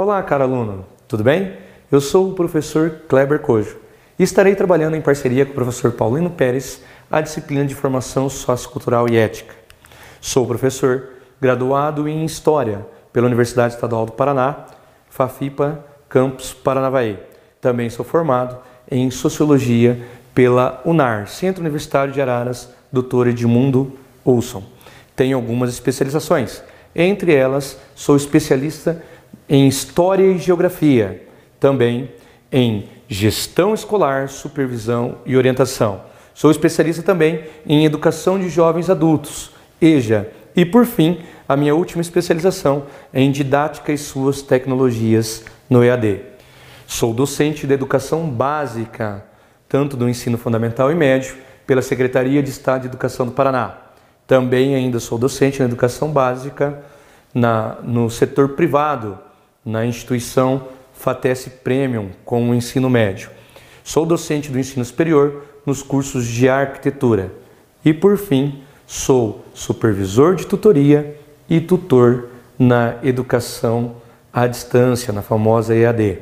Olá, caro aluno, tudo bem? Eu sou o professor Kleber Cojo e estarei trabalhando em parceria com o professor Paulino Pérez a disciplina de formação sociocultural e ética. Sou professor graduado em História pela Universidade Estadual do Paraná, FAFIPA, Campus Paranavaí. Também sou formado em Sociologia pela UNAR, Centro Universitário de Araras, Dr. Edmundo Olson. Tenho algumas especializações. Entre elas, sou especialista em História e Geografia, também em Gestão Escolar, Supervisão e Orientação. Sou especialista também em Educação de Jovens Adultos, EJA, e por fim, a minha última especialização é em Didática e suas tecnologias no EAD. Sou docente de Educação Básica, tanto do ensino fundamental e médio, pela Secretaria de Estado de Educação do Paraná. Também ainda sou docente na Educação Básica na, no setor privado, na instituição FATES Premium com o ensino médio. Sou docente do ensino superior nos cursos de arquitetura. E por fim, sou supervisor de tutoria e tutor na educação à distância, na famosa EAD.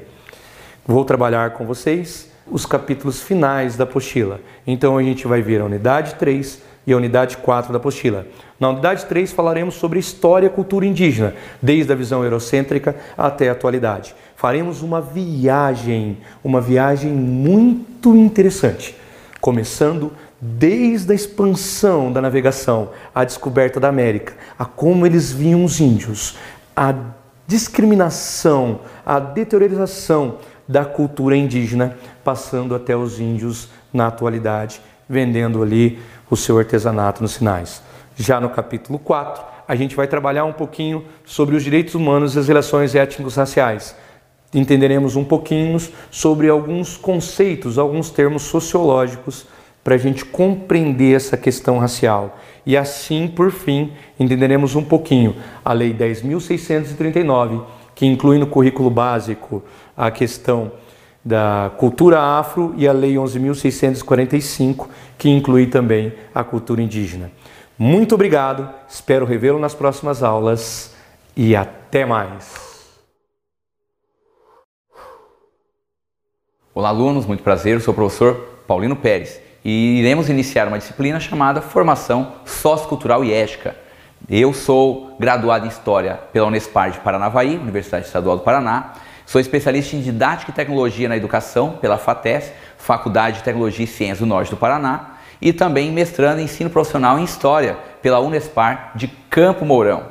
Vou trabalhar com vocês os capítulos finais da apostila. Então a gente vai ver a unidade 3 e a unidade 4 da apostila. Na unidade 3 falaremos sobre história e cultura indígena, desde a visão eurocêntrica até a atualidade. Faremos uma viagem, uma viagem muito interessante, começando desde a expansão da navegação, a descoberta da América, a como eles viam os índios, a discriminação, a deteriorização da cultura indígena, passando até os índios na atualidade, vendendo ali o seu artesanato nos sinais. Já no capítulo 4, a gente vai trabalhar um pouquinho sobre os direitos humanos e as relações étnicos-raciais. Entenderemos um pouquinho sobre alguns conceitos, alguns termos sociológicos para a gente compreender essa questão racial. E assim, por fim, entenderemos um pouquinho a Lei 10.639, que inclui no currículo básico a questão da cultura afro e a Lei 11.645, que inclui também a cultura indígena. Muito obrigado, espero revê-lo nas próximas aulas e até mais. Olá, alunos, muito prazer, eu sou o professor Paulino Pérez e iremos iniciar uma disciplina chamada Formação Sociocultural e Ética. Eu sou graduado em História pela Unespar de Paranavaí, Universidade Estadual do Paraná, Sou especialista em Didática e Tecnologia na Educação pela FATES, Faculdade de Tecnologia e Ciências do Norte do Paraná, e também mestrando em Ensino Profissional em História pela Unespar de Campo Mourão.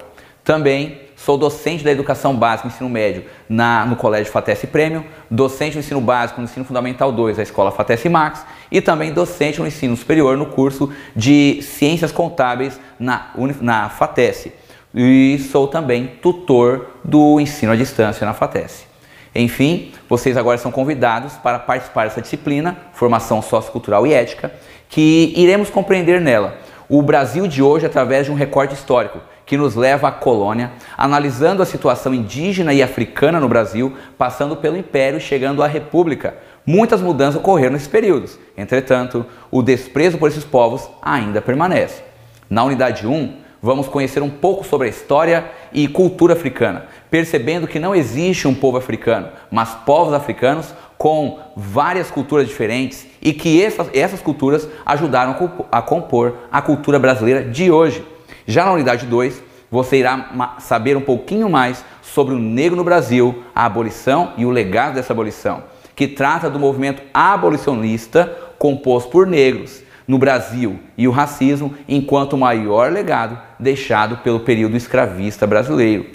Também sou docente da Educação Básica e Ensino Médio na, no Colégio FATES Premium, docente do Ensino Básico no Ensino Fundamental 2 da Escola FATES Max e também docente no Ensino Superior no curso de Ciências Contábeis na, na FATES. E sou também tutor do ensino à distância na FATES. Enfim, vocês agora são convidados para participar dessa disciplina, Formação Sociocultural e Ética, que iremos compreender nela o Brasil de hoje através de um recorte histórico que nos leva à colônia, analisando a situação indígena e africana no Brasil, passando pelo Império e chegando à República. Muitas mudanças ocorreram nesses períodos, entretanto, o desprezo por esses povos ainda permanece. Na unidade 1, vamos conhecer um pouco sobre a história e cultura africana, percebendo que não existe um povo africano, mas povos africanos com várias culturas diferentes e que essas, essas culturas ajudaram a compor a cultura brasileira de hoje. Já na unidade 2, você irá saber um pouquinho mais sobre o negro no Brasil, a abolição e o legado dessa abolição, que trata do movimento abolicionista composto por negros no Brasil e o racismo enquanto o maior legado deixado pelo período escravista brasileiro.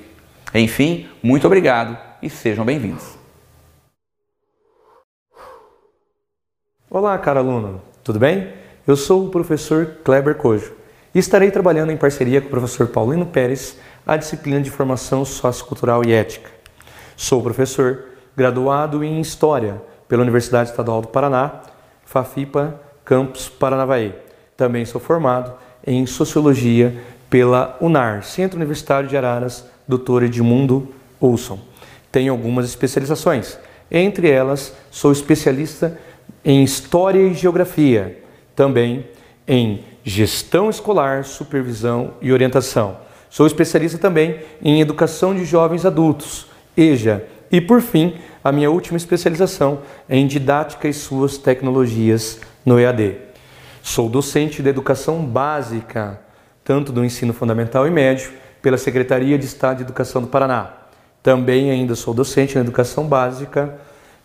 Enfim, muito obrigado e sejam bem-vindos. Olá, caro aluno, tudo bem? Eu sou o professor Kleber Cojo e estarei trabalhando em parceria com o professor Paulino Pérez a disciplina de formação sociocultural e ética. Sou professor graduado em História pela Universidade Estadual do Paraná, FAFIPA Campus Paranavaí. Também sou formado em Sociologia pela UNAR, Centro Universitário de Araras, Dr. Edmundo Olson. Tenho algumas especializações. Entre elas, sou especialista em História e Geografia, também em Gestão Escolar, Supervisão e Orientação. Sou especialista também em Educação de Jovens Adultos, EJA, E por fim, a minha última especialização é em didática e suas tecnologias no EAD. Sou docente de educação básica, tanto do ensino fundamental e médio, pela Secretaria de Estado de Educação do Paraná. Também ainda sou docente na educação básica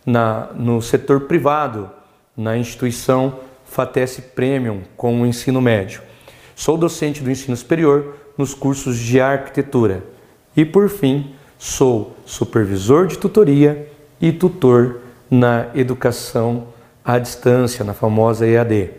na, no setor privado, na instituição FATES Premium com o ensino médio. Sou docente do ensino superior nos cursos de arquitetura. E por fim, sou supervisor de tutoria e tutor na educação à distância, na famosa EAD.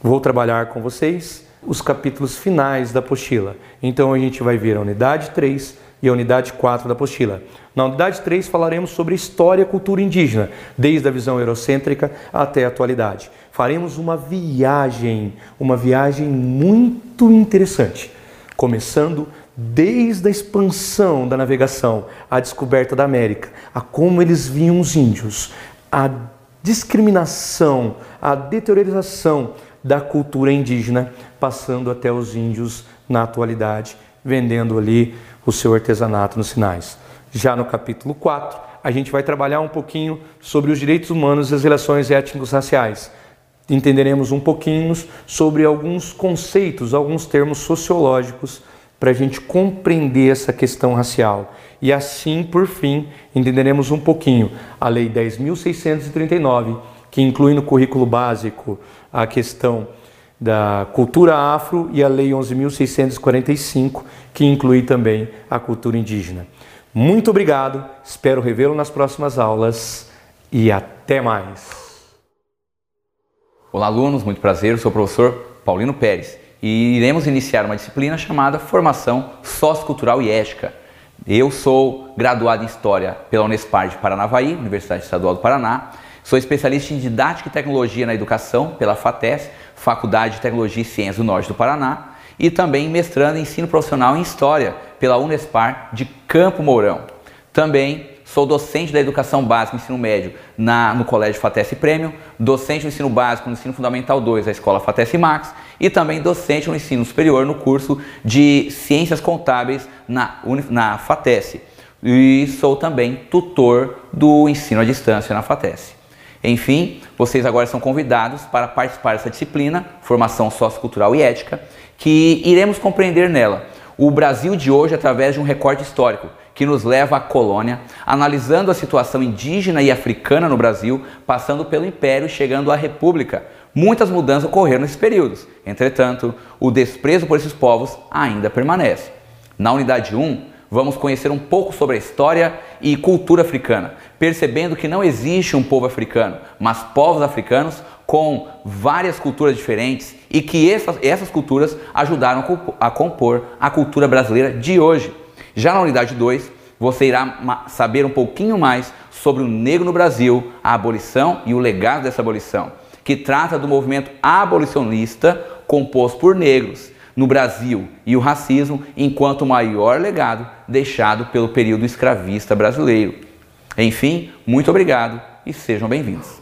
Vou trabalhar com vocês os capítulos finais da apostila. Então a gente vai ver a unidade 3 e a unidade 4 da apostila. Na unidade 3 falaremos sobre história e cultura indígena, desde a visão eurocêntrica até a atualidade. Faremos uma viagem, uma viagem muito interessante, começando desde a expansão da navegação, a descoberta da América, a como eles viam os índios, a discriminação, a deteriorização da cultura indígena, passando até os índios na atualidade, vendendo ali o seu artesanato nos sinais. Já no capítulo 4, a gente vai trabalhar um pouquinho sobre os direitos humanos e as relações étnicos-raciais entenderemos um pouquinho sobre alguns conceitos, alguns termos sociológicos para a gente compreender essa questão racial. E assim, por fim, entenderemos um pouquinho a Lei 10.639, que inclui no currículo básico a questão da cultura afro, e a Lei 11.645, que inclui também a cultura indígena. Muito obrigado, espero revê-lo nas próximas aulas e até mais! Olá, alunos, muito prazer, eu sou o professor Paulino Pérez e iremos iniciar uma disciplina chamada Formação Sociocultural e Ética. Eu sou graduado em História pela Unespar de Paranavaí, Universidade Estadual do Paraná. Sou especialista em Didática e Tecnologia na Educação pela FATES, Faculdade de Tecnologia e Ciências do Norte do Paraná. E também mestrando em Ensino Profissional em História pela Unespar de Campo Mourão. Também Sou docente da educação básica e ensino médio na, no Colégio Fatesse Premium, docente no ensino básico no ensino fundamental 2 da Escola Fatesse Max e também docente no ensino superior no curso de Ciências Contábeis na, na Fatesse. E sou também tutor do ensino à distância na Fatesse. Enfim, vocês agora são convidados para participar dessa disciplina, Formação Sociocultural e Ética, que iremos compreender nela o Brasil de hoje através de um recorte histórico que nos leva à colônia, analisando a situação indígena e africana no Brasil, passando pelo Império e chegando à República. Muitas mudanças ocorreram nesses períodos. Entretanto, o desprezo por esses povos ainda permanece. Na unidade 1, vamos conhecer um pouco sobre a história e cultura africana, percebendo que não existe um povo africano, mas povos africanos com várias culturas diferentes e que essas, essas culturas ajudaram a compor a cultura brasileira de hoje. Já na unidade 2, você irá saber um pouquinho mais sobre o negro no Brasil, a abolição e o legado dessa abolição, que trata do movimento abolicionista composto por negros no Brasil e o racismo enquanto o maior legado deixado pelo período escravista brasileiro. Enfim, muito obrigado e sejam bem-vindos.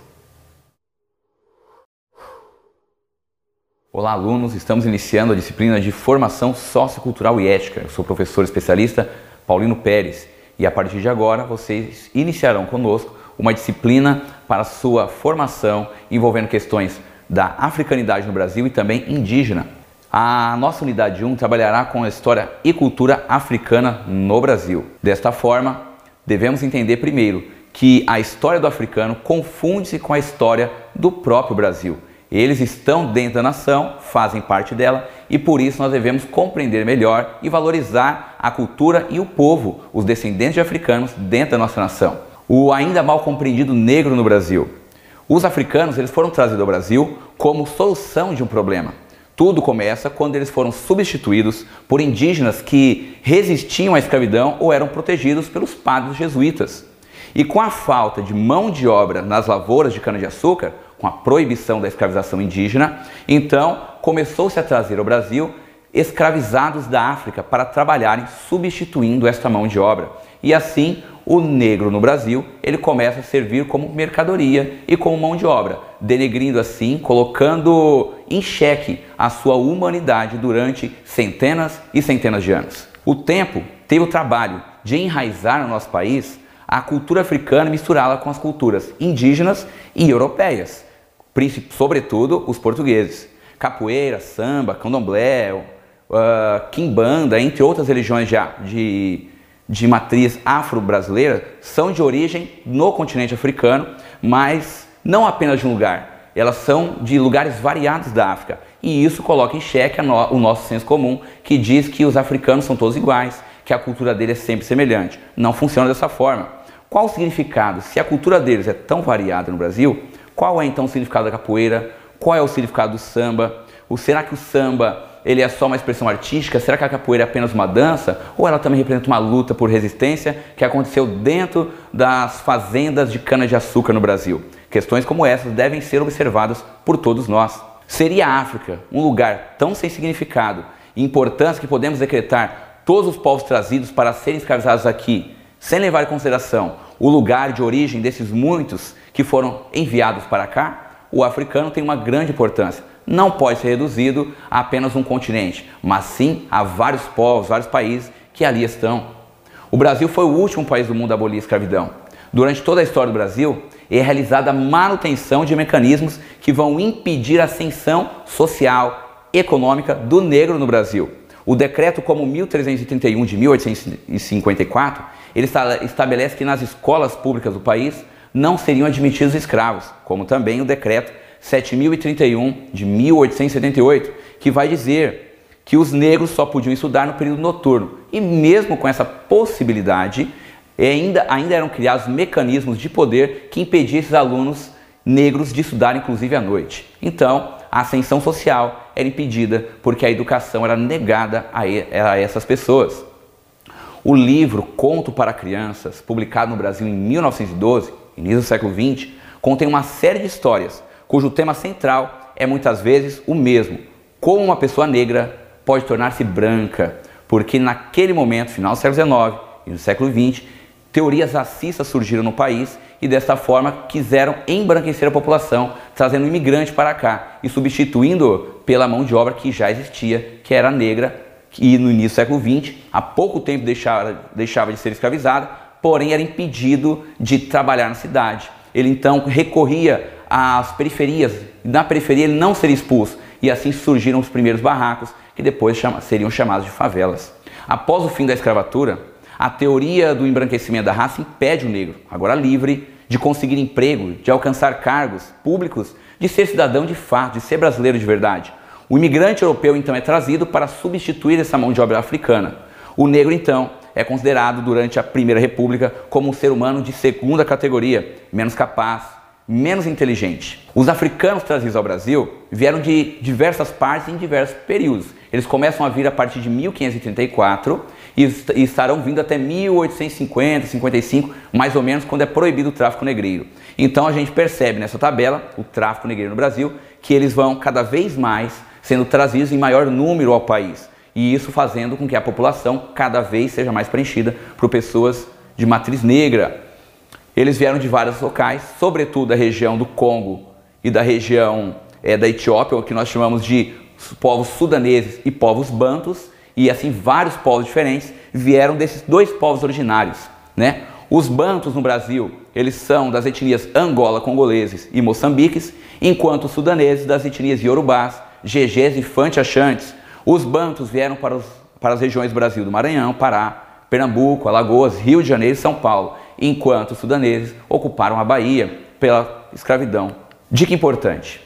Olá, alunos! Estamos iniciando a disciplina de Formação Sociocultural e Ética. Eu sou o professor especialista Paulino Pérez e a partir de agora vocês iniciarão conosco uma disciplina para sua formação envolvendo questões da africanidade no Brasil e também indígena. A nossa unidade 1 trabalhará com a história e cultura africana no Brasil. Desta forma, devemos entender primeiro que a história do africano confunde-se com a história do próprio Brasil. Eles estão dentro da nação, fazem parte dela e por isso nós devemos compreender melhor e valorizar a cultura e o povo, os descendentes de africanos dentro da nossa nação. O ainda mal compreendido negro no Brasil. Os africanos eles foram trazidos ao Brasil como solução de um problema. Tudo começa quando eles foram substituídos por indígenas que resistiam à escravidão ou eram protegidos pelos padres jesuítas. E com a falta de mão de obra nas lavouras de cana-de-açúcar, com a proibição da escravização indígena, então começou-se a trazer ao Brasil escravizados da África para trabalharem substituindo esta mão de obra. E assim, o negro no Brasil, ele começa a servir como mercadoria e como mão de obra, denegrindo assim, colocando em xeque a sua humanidade durante centenas e centenas de anos. O tempo teve o trabalho de enraizar no nosso país a cultura africana e misturá-la com as culturas indígenas e europeias, sobretudo os portugueses. Capoeira, samba, candomblé, uh, quimbanda, entre outras religiões de, de, de matriz afro-brasileira, são de origem no continente africano, mas não apenas de um lugar, elas são de lugares variados da África. E isso coloca em xeque no, o nosso senso comum, que diz que os africanos são todos iguais, que a cultura deles é sempre semelhante. Não funciona dessa forma. Qual o significado? Se a cultura deles é tão variada no Brasil, qual é então o significado da capoeira? Qual é o significado do samba? Ou será que o samba ele é só uma expressão artística? Será que a capoeira é apenas uma dança? Ou ela também representa uma luta por resistência que aconteceu dentro das fazendas de cana-de-açúcar no Brasil? Questões como essas devem ser observadas por todos nós. Seria a África um lugar tão sem significado e importância que podemos decretar todos os povos trazidos para serem escravizados aqui, sem levar em consideração o lugar de origem desses muitos que foram enviados para cá? O africano tem uma grande importância não pode ser reduzido a apenas um continente, mas sim a vários povos, vários países que ali estão. O Brasil foi o último país do mundo a abolir a escravidão. Durante toda a história do Brasil, é realizada a manutenção de mecanismos que vão impedir a ascensão social, econômica do negro no Brasil. O decreto como 1331 de 1854, ele estabelece que nas escolas públicas do país não seriam admitidos escravos, como também o decreto 7031 de 1878, que vai dizer que os negros só podiam estudar no período noturno. E mesmo com essa possibilidade, ainda, ainda eram criados mecanismos de poder que impediam esses alunos negros de estudar, inclusive à noite. Então, a ascensão social era impedida porque a educação era negada a, a essas pessoas. O livro Conto para Crianças, publicado no Brasil em 1912, início do século XX, contém uma série de histórias cujo tema central é muitas vezes o mesmo: como uma pessoa negra pode tornar-se branca, porque naquele momento, final do século XIX e no século XX, teorias racistas surgiram no país e desta forma quiseram embranquecer a população, trazendo o imigrante para cá e substituindo pela mão de obra que já existia, que era negra e no início do século XX, há pouco tempo deixava, deixava de ser escravizada, porém era impedido de trabalhar na cidade. Ele então recorria às periferias. Na periferia ele não seria expulso. E assim surgiram os primeiros barracos, que depois seriam chamados de favelas. Após o fim da escravatura, a teoria do embranquecimento da raça impede o negro, agora livre, de conseguir emprego, de alcançar cargos públicos, de ser cidadão de fato, de ser brasileiro de verdade. O imigrante europeu então é trazido para substituir essa mão de obra africana. O negro então é considerado durante a Primeira República como um ser humano de segunda categoria, menos capaz, menos inteligente. Os africanos trazidos ao Brasil vieram de diversas partes em diversos períodos. Eles começam a vir a partir de 1534 e estarão vindo até 1850, 55, mais ou menos, quando é proibido o tráfico negreiro. Então a gente percebe nessa tabela, o tráfico negreiro no Brasil, que eles vão cada vez mais sendo trazidos em maior número ao país. E isso fazendo com que a população cada vez seja mais preenchida por pessoas de matriz negra, eles vieram de vários locais, sobretudo da região do Congo e da região é, da Etiópia, o que nós chamamos de povos sudaneses e povos bantos, e assim vários povos diferentes vieram desses dois povos originários. Né? Os bantos no Brasil, eles são das etnias Angola, congoleses e moçambiques, enquanto os sudaneses das etnias Yorubás, Gegés e Fante-Achantes. Os bantos vieram para, os, para as regiões do Brasil do Maranhão, Pará, Pernambuco, Alagoas, Rio de Janeiro e São Paulo enquanto os sudaneses ocuparam a Bahia pela escravidão. Dica importante: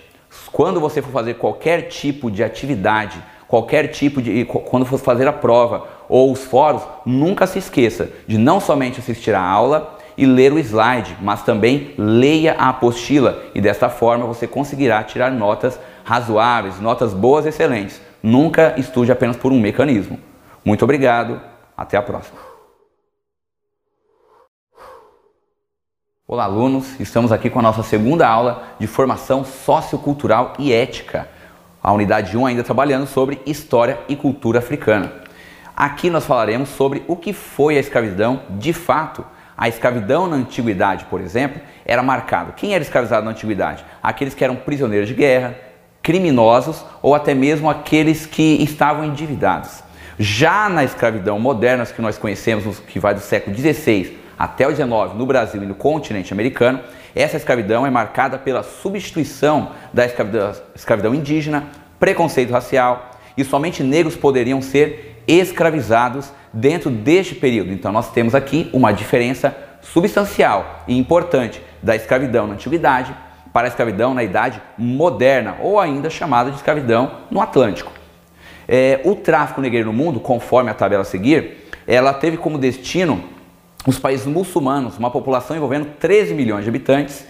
quando você for fazer qualquer tipo de atividade, qualquer tipo de. quando for fazer a prova ou os fóruns, nunca se esqueça de não somente assistir a aula e ler o slide, mas também leia a apostila e desta forma você conseguirá tirar notas razoáveis, notas boas, excelentes. Nunca estude apenas por um mecanismo. Muito obrigado, até a próxima. Olá, alunos! Estamos aqui com a nossa segunda aula de formação sociocultural e ética. A unidade 1 ainda trabalhando sobre história e cultura africana. Aqui nós falaremos sobre o que foi a escravidão de fato. A escravidão na antiguidade, por exemplo, era marcado. Quem era escravizado na antiguidade? Aqueles que eram prisioneiros de guerra, criminosos ou até mesmo aqueles que estavam endividados. Já na escravidão moderna, que nós conhecemos, que vai do século XVI até o XIX no Brasil e no continente americano, essa escravidão é marcada pela substituição da escravidão, escravidão indígena, preconceito racial e somente negros poderiam ser escravizados dentro deste período. Então nós temos aqui uma diferença substancial e importante da escravidão na antiguidade para a escravidão na idade moderna, ou ainda chamada de escravidão no Atlântico. É, o tráfico negreiro no mundo, conforme a tabela a seguir, ela teve como destino os países muçulmanos, uma população envolvendo 13 milhões de habitantes,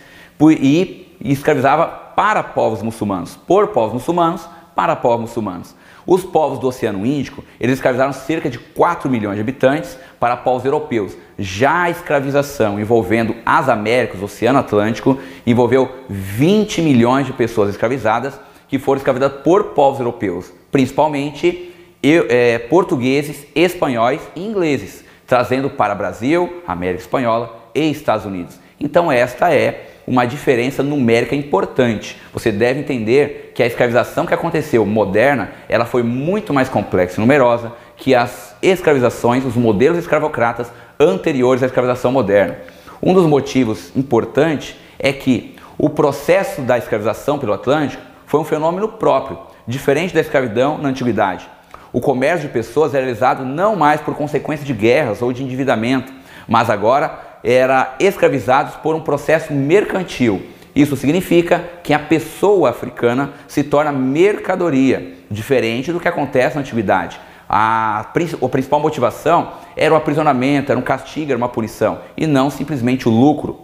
e, escravizava para povos muçulmanos, por povos muçulmanos, para povos muçulmanos. Os povos do Oceano Índico, eles escravizaram cerca de 4 milhões de habitantes para povos europeus. Já a escravização envolvendo as Américas, o Oceano Atlântico, envolveu 20 milhões de pessoas escravizadas que foram escravizadas por povos europeus, principalmente é, portugueses, espanhóis e ingleses, trazendo para Brasil, América Espanhola e Estados Unidos. Então esta é uma diferença numérica importante. Você deve entender que a escravização que aconteceu moderna, ela foi muito mais complexa e numerosa que as escravizações, os modelos escravocratas anteriores à escravização moderna. Um dos motivos importantes é que o processo da escravização pelo Atlântico foi um fenômeno próprio, diferente da escravidão na antiguidade. O comércio de pessoas era realizado não mais por consequência de guerras ou de endividamento, mas agora era escravizados por um processo mercantil. Isso significa que a pessoa africana se torna mercadoria, diferente do que acontece na antiguidade. A, a principal motivação era o aprisionamento, era um castigo, era uma punição, e não simplesmente o lucro.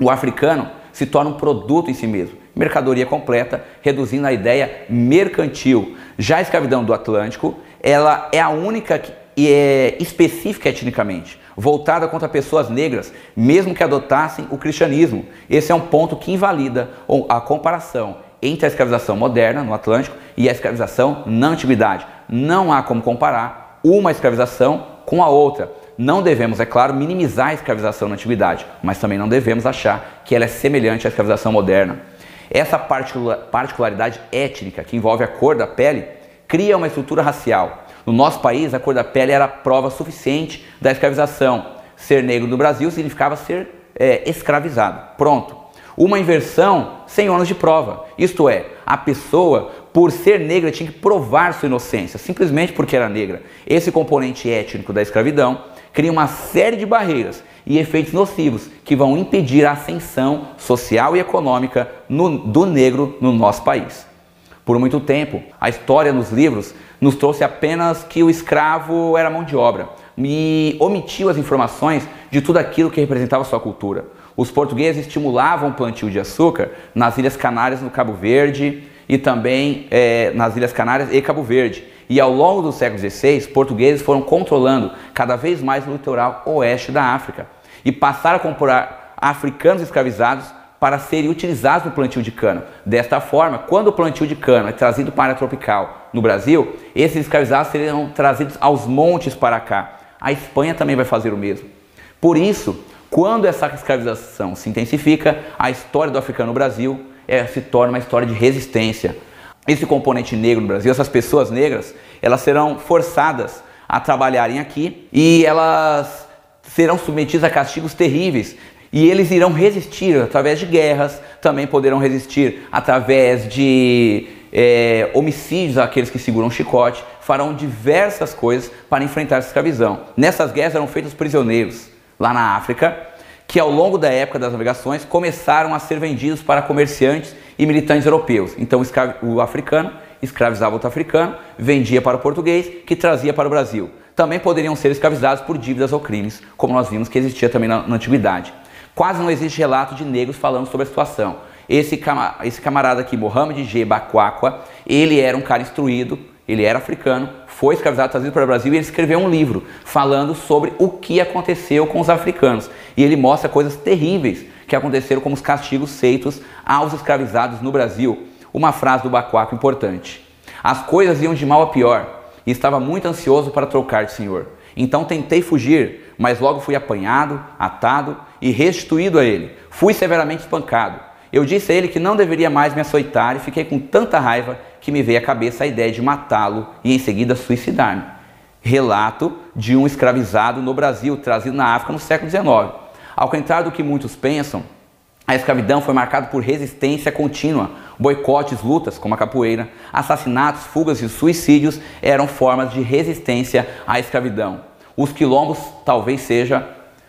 O africano se torna um produto em si mesmo, mercadoria completa, reduzindo a ideia mercantil. Já a escravidão do Atlântico, ela é a única que é específica etnicamente voltada contra pessoas negras, mesmo que adotassem o cristianismo. Esse é um ponto que invalida a comparação entre a escravização moderna no Atlântico e a escravização na antiguidade. Não há como comparar uma escravização com a outra. Não devemos, é claro, minimizar a escravização na antiguidade, mas também não devemos achar que ela é semelhante à escravização moderna. Essa particularidade étnica que envolve a cor da pele cria uma estrutura racial no nosso país, a cor da pele era prova suficiente da escravização. Ser negro no Brasil significava ser é, escravizado. Pronto. Uma inversão sem ônus de prova. Isto é, a pessoa, por ser negra, tinha que provar sua inocência, simplesmente porque era negra. Esse componente étnico da escravidão cria uma série de barreiras e efeitos nocivos que vão impedir a ascensão social e econômica no, do negro no nosso país. Por muito tempo, a história nos livros nos trouxe apenas que o escravo era mão de obra e omitiu as informações de tudo aquilo que representava sua cultura. Os portugueses estimulavam o plantio de açúcar nas Ilhas Canárias, no Cabo Verde e também é, nas Ilhas Canárias e Cabo Verde. E ao longo do século XVI, portugueses foram controlando cada vez mais o litoral oeste da África e passaram a comprar africanos escravizados para serem utilizados no plantio de cana. Desta forma, quando o plantio de cana é trazido para a tropical no Brasil, esses escravizados seriam trazidos aos montes para cá. A Espanha também vai fazer o mesmo. Por isso, quando essa escravização se intensifica, a história do africano no Brasil é, se torna uma história de resistência. Esse componente negro no Brasil, essas pessoas negras, elas serão forçadas a trabalharem aqui e elas serão submetidas a castigos terríveis, e eles irão resistir através de guerras, também poderão resistir através de é, homicídios àqueles que seguram chicote, farão diversas coisas para enfrentar essa escravidão. Nessas guerras eram feitos prisioneiros lá na África, que ao longo da época das navegações começaram a ser vendidos para comerciantes e militantes europeus. Então o africano escravizava outro africano, vendia para o português, que trazia para o Brasil. Também poderiam ser escravizados por dívidas ou crimes, como nós vimos que existia também na, na antiguidade. Quase não existe relato de negros falando sobre a situação. Esse, cam esse camarada aqui, Mohamed G. Bakwakwa, ele era um cara instruído, ele era africano, foi escravizado, trazido para o Brasil e ele escreveu um livro falando sobre o que aconteceu com os africanos. E ele mostra coisas terríveis que aconteceram como os castigos feitos aos escravizados no Brasil. Uma frase do Bakwakwa importante. As coisas iam de mal a pior e estava muito ansioso para trocar de senhor. Então tentei fugir, mas logo fui apanhado, atado e restituído a ele. Fui severamente espancado. Eu disse a ele que não deveria mais me açoitar e fiquei com tanta raiva que me veio à cabeça a ideia de matá-lo e em seguida suicidar-me. Relato de um escravizado no Brasil, trazido na África no século XIX. Ao contrário do que muitos pensam, a escravidão foi marcada por resistência contínua, boicotes, lutas, como a capoeira, assassinatos, fugas e suicídios eram formas de resistência à escravidão. Os quilombos talvez seja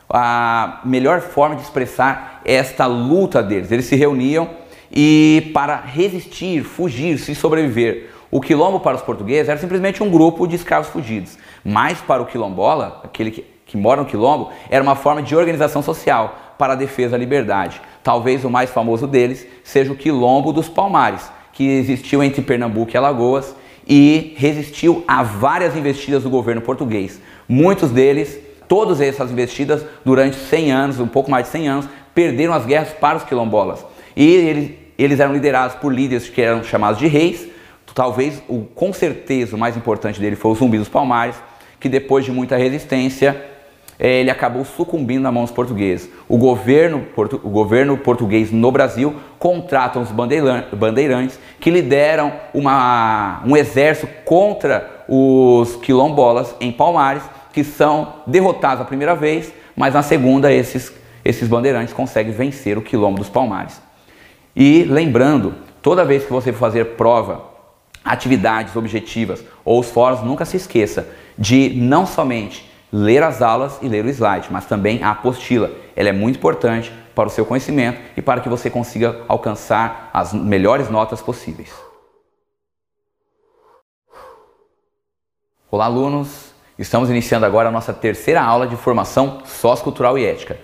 a melhor forma de expressar esta luta deles. Eles se reuniam e para resistir, fugir, se sobreviver. O quilombo para os portugueses era simplesmente um grupo de escravos fugidos, mas para o quilombola, aquele que, que mora no quilombo, era uma forma de organização social para a defesa da liberdade. Talvez o mais famoso deles seja o Quilombo dos Palmares, que existiu entre Pernambuco e Alagoas e resistiu a várias investidas do governo português. Muitos deles, todas essas investidas durante 100 anos, um pouco mais de 100 anos, perderam as guerras para os quilombolas. E eles, eles eram liderados por líderes que eram chamados de reis. Talvez, o, com certeza, o mais importante dele foi o Zumbi dos Palmares, que depois de muita resistência é, ele acabou sucumbindo na mão dos portugueses. O governo, o governo português no Brasil contrata os bandeirantes que lideram uma, um exército contra os quilombolas em Palmares, que são derrotados a primeira vez, mas na segunda esses, esses bandeirantes conseguem vencer o quilombo dos Palmares. E lembrando, toda vez que você for fazer prova, atividades objetivas ou os fóruns, nunca se esqueça de não somente ler as aulas e ler o slide, mas também a apostila. Ela é muito importante para o seu conhecimento e para que você consiga alcançar as melhores notas possíveis. Olá, alunos! Estamos iniciando agora a nossa terceira aula de formação sociocultural e ética.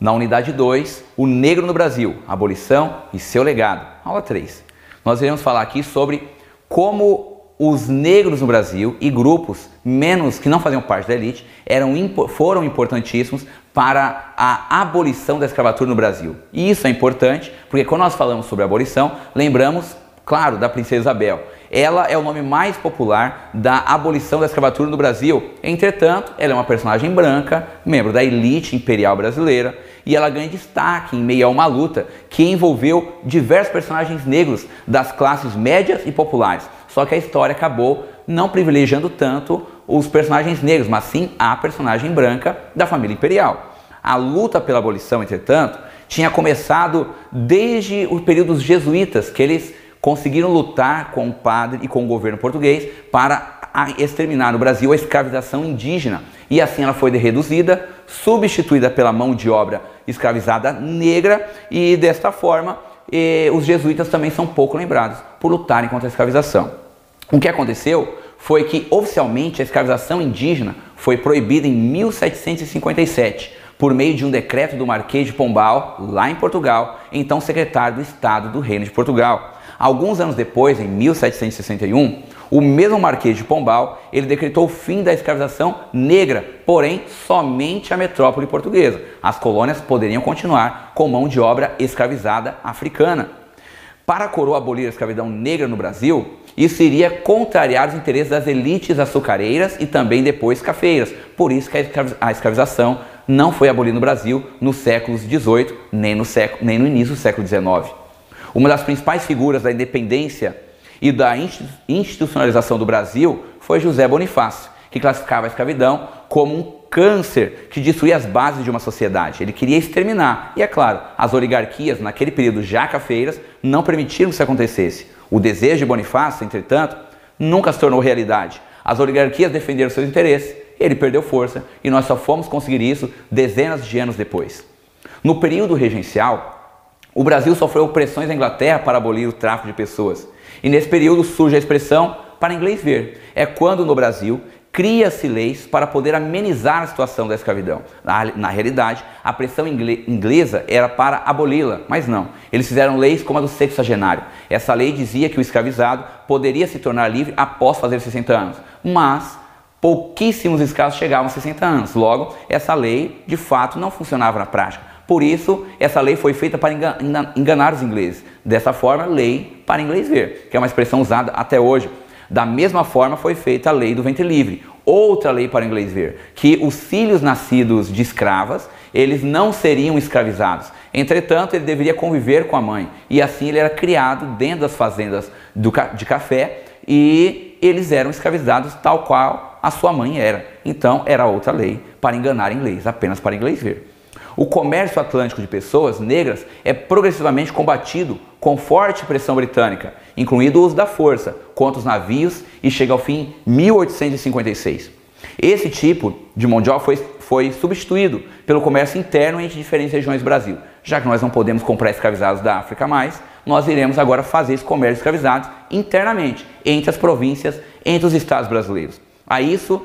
Na unidade 2, o negro no Brasil, abolição e seu legado. Aula 3. Nós iremos falar aqui sobre como os negros no Brasil e grupos menos que não faziam parte da elite eram, foram importantíssimos para a abolição da escravatura no Brasil. E isso é importante porque quando nós falamos sobre abolição, lembramos, claro, da Princesa Isabel. Ela é o nome mais popular da abolição da escravatura no Brasil. Entretanto, ela é uma personagem branca, membro da elite imperial brasileira, e ela ganha destaque em meio a uma luta que envolveu diversos personagens negros das classes médias e populares só que a história acabou não privilegiando tanto os personagens negros, mas sim a personagem branca da família imperial. A luta pela abolição, entretanto, tinha começado desde o período dos jesuítas, que eles conseguiram lutar com o padre e com o governo português para exterminar no Brasil a escravização indígena. E assim ela foi reduzida, substituída pela mão de obra escravizada negra, e desta forma e os jesuítas também são pouco lembrados por lutarem contra a escravização. O que aconteceu foi que oficialmente a escravização indígena foi proibida em 1757 por meio de um decreto do Marquês de Pombal, lá em Portugal, então secretário do Estado do Reino de Portugal. Alguns anos depois, em 1761, o mesmo Marquês de Pombal, ele decretou o fim da escravização negra, porém somente a metrópole portuguesa. As colônias poderiam continuar com mão de obra escravizada africana. Para a coroa abolir a escravidão negra no Brasil, isso iria contrariar os interesses das elites açucareiras e também depois cafeiras. Por isso que a escravização não foi abolida no Brasil nos séculos XVIII nem século, nem no início do século XIX. Uma das principais figuras da independência e da institucionalização do Brasil foi José Bonifácio, que classificava a escravidão como um câncer que destruía as bases de uma sociedade. Ele queria exterminar. E é claro, as oligarquias, naquele período já cafeiras, não permitiram que isso acontecesse. O desejo de Bonifácio, entretanto, nunca se tornou realidade. As oligarquias defenderam seus interesses, ele perdeu força e nós só fomos conseguir isso dezenas de anos depois. No período regencial, o Brasil sofreu pressões da Inglaterra para abolir o tráfico de pessoas. E nesse período surge a expressão para inglês ver. É quando no Brasil cria-se leis para poder amenizar a situação da escravidão. Na, na realidade, a pressão inglesa era para aboli-la, mas não. Eles fizeram leis como a do sexagenário. Essa lei dizia que o escravizado poderia se tornar livre após fazer 60 anos, mas pouquíssimos escravos chegavam a 60 anos. Logo, essa lei de fato não funcionava na prática. Por isso, essa lei foi feita para enganar os ingleses. Dessa forma, lei para inglês ver, que é uma expressão usada até hoje. Da mesma forma foi feita a lei do ventre livre, outra lei para inglês ver, que os filhos nascidos de escravas, eles não seriam escravizados. Entretanto, ele deveria conviver com a mãe, e assim ele era criado dentro das fazendas do, de café e eles eram escravizados tal qual a sua mãe era. Então, era outra lei para enganar inglês, apenas para inglês ver. O comércio atlântico de pessoas negras é progressivamente combatido com forte pressão britânica, incluindo o uso da força contra os navios e chega ao fim 1856. Esse tipo de obra foi, foi substituído pelo comércio interno entre diferentes regiões do Brasil. Já que nós não podemos comprar escravizados da África mais, nós iremos agora fazer esse comércio de escravizados internamente, entre as províncias, entre os estados brasileiros. A isso,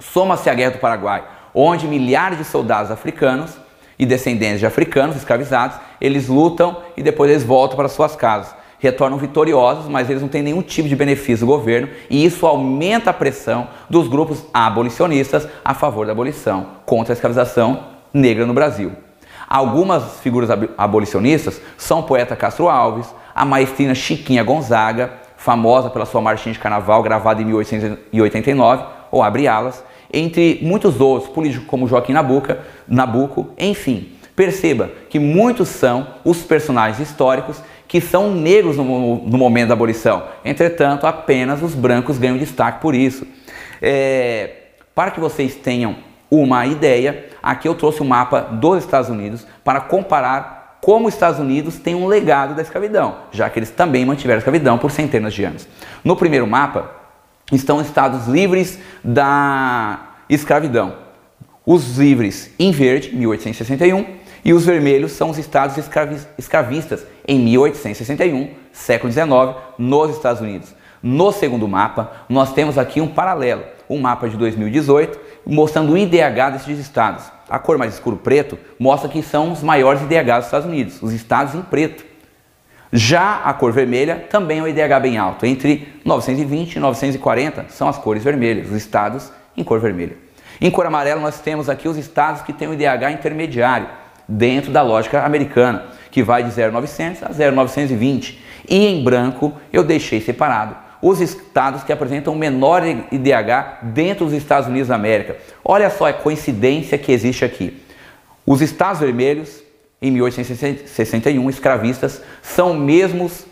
soma-se a Guerra do Paraguai, onde milhares de soldados africanos e descendentes de africanos escravizados, eles lutam e depois eles voltam para suas casas. Retornam vitoriosos, mas eles não têm nenhum tipo de benefício do governo e isso aumenta a pressão dos grupos abolicionistas a favor da abolição, contra a escravização negra no Brasil. Algumas figuras abolicionistas são o poeta Castro Alves, a maestrina Chiquinha Gonzaga, famosa pela sua marchinha de carnaval gravada em 1889, ou Abre Alas, entre muitos outros, políticos como Joaquim Nabuca, Nabuco, enfim. Perceba que muitos são os personagens históricos que são negros no, no momento da abolição. Entretanto, apenas os brancos ganham destaque por isso. É, para que vocês tenham uma ideia, aqui eu trouxe o um mapa dos Estados Unidos para comparar como os Estados Unidos têm um legado da escravidão, já que eles também mantiveram a escravidão por centenas de anos. No primeiro mapa estão os estados livres da escravidão. Os livres em verde, 1861, e os vermelhos são os estados escravistas em 1861, século XIX, nos Estados Unidos. No segundo mapa, nós temos aqui um paralelo, um mapa de 2018, mostrando o IDH desses estados. A cor mais escuro preto mostra que são os maiores IDHs dos Estados Unidos, os estados em preto. Já a cor vermelha também é um IDH bem alto, entre 920 e 940 são as cores vermelhas, os estados em cor vermelha. Em cor amarela nós temos aqui os estados que têm o IDH intermediário, dentro da lógica americana, que vai de 0,900 a 0,920. E em branco eu deixei separado os estados que apresentam menor IDH dentro dos Estados Unidos da América. Olha só a coincidência que existe aqui. Os estados vermelhos, em 1861, escravistas, são mesmos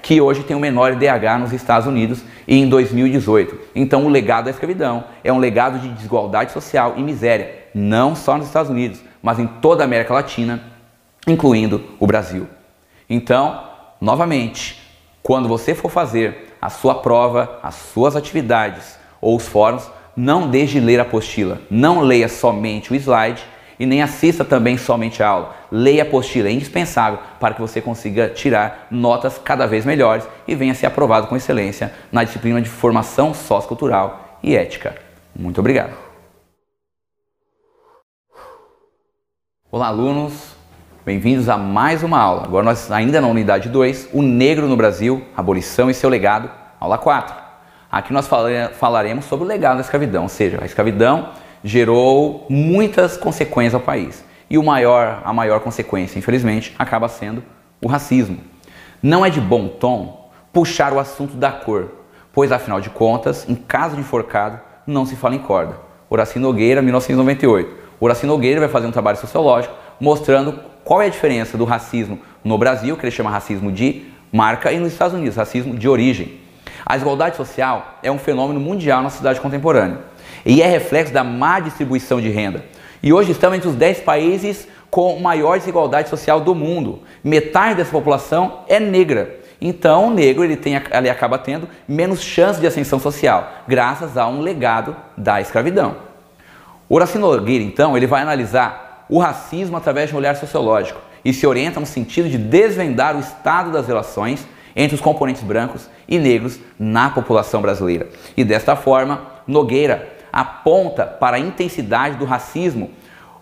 que hoje têm o menor IDH nos Estados Unidos e em 2018. Então, o legado da escravidão é um legado de desigualdade social e miséria, não só nos Estados Unidos, mas em toda a América Latina, incluindo o Brasil. Então, novamente, quando você for fazer a sua prova, as suas atividades ou os fóruns, não deixe de ler a apostila. Não leia somente o slide e nem assista também somente a aula. Leia a apostila, é indispensável para que você consiga tirar notas cada vez melhores e venha ser aprovado com excelência na disciplina de formação sociocultural e ética. Muito obrigado. Olá, alunos. Bem-vindos a mais uma aula. Agora nós ainda na unidade 2, o negro no Brasil, abolição e seu legado, aula 4. Aqui nós falaremos sobre o legado da escravidão, ou seja, a escravidão gerou muitas consequências ao país. E o maior, a maior consequência, infelizmente, acaba sendo o racismo. Não é de bom tom puxar o assunto da cor, pois afinal de contas, em caso de enforcado, não se fala em corda. Horaci Nogueira, 1998. Horaci Nogueira vai fazer um trabalho sociológico mostrando qual é a diferença do racismo no Brasil, que ele chama racismo de marca, e nos Estados Unidos, racismo de origem. A desigualdade social é um fenômeno mundial na sociedade contemporânea e é reflexo da má distribuição de renda. E hoje estamos entre os 10 países com maior desigualdade social do mundo. Metade dessa população é negra. Então, o negro ele, tem, ele acaba tendo menos chance de ascensão social, graças a um legado da escravidão. Horaci Nogueira, então, ele vai analisar o racismo através de um olhar sociológico e se orienta no sentido de desvendar o estado das relações entre os componentes brancos e negros na população brasileira. E desta forma, Nogueira aponta para a intensidade do racismo,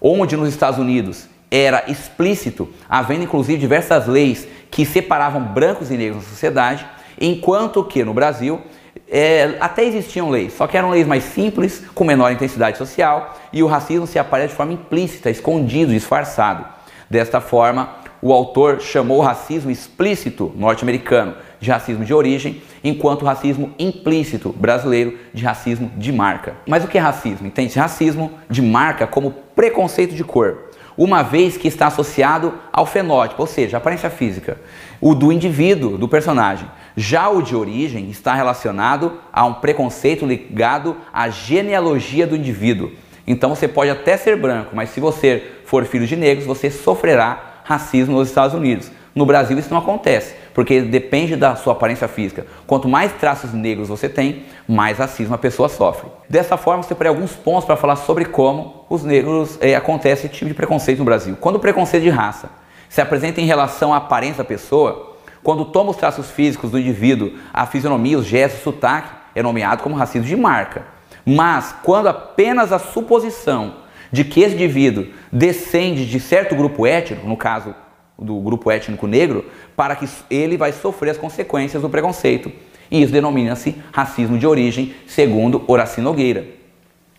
onde nos Estados Unidos era explícito, havendo inclusive diversas leis que separavam brancos e negros na sociedade, enquanto que no Brasil é, até existiam leis, só que eram leis mais simples, com menor intensidade social, e o racismo se aparece de forma implícita, escondido, disfarçado. Desta forma, o autor chamou o racismo explícito norte-americano de racismo de origem, enquanto o racismo implícito brasileiro de racismo de marca. Mas o que é racismo? Entende-se racismo de marca como preconceito de cor uma vez que está associado ao fenótipo, ou seja, aparência física, o do indivíduo, do personagem. Já o de origem está relacionado a um preconceito ligado à genealogia do indivíduo. Então você pode até ser branco, mas se você for filho de negros, você sofrerá racismo nos Estados Unidos. No Brasil isso não acontece, porque depende da sua aparência física. Quanto mais traços negros você tem, mais racismo a pessoa sofre. Dessa forma, você separei alguns pontos para falar sobre como os negros é, acontece esse tipo de preconceito no Brasil. Quando o preconceito de raça se apresenta em relação à aparência da pessoa, quando toma os traços físicos do indivíduo, a fisionomia, os gestos, o sotaque, é nomeado como racismo de marca. Mas quando apenas a suposição de que esse indivíduo descende de certo grupo étnico, no caso do grupo étnico negro, para que ele vai sofrer as consequências do preconceito. E isso denomina-se racismo de origem, segundo Horaci Nogueira.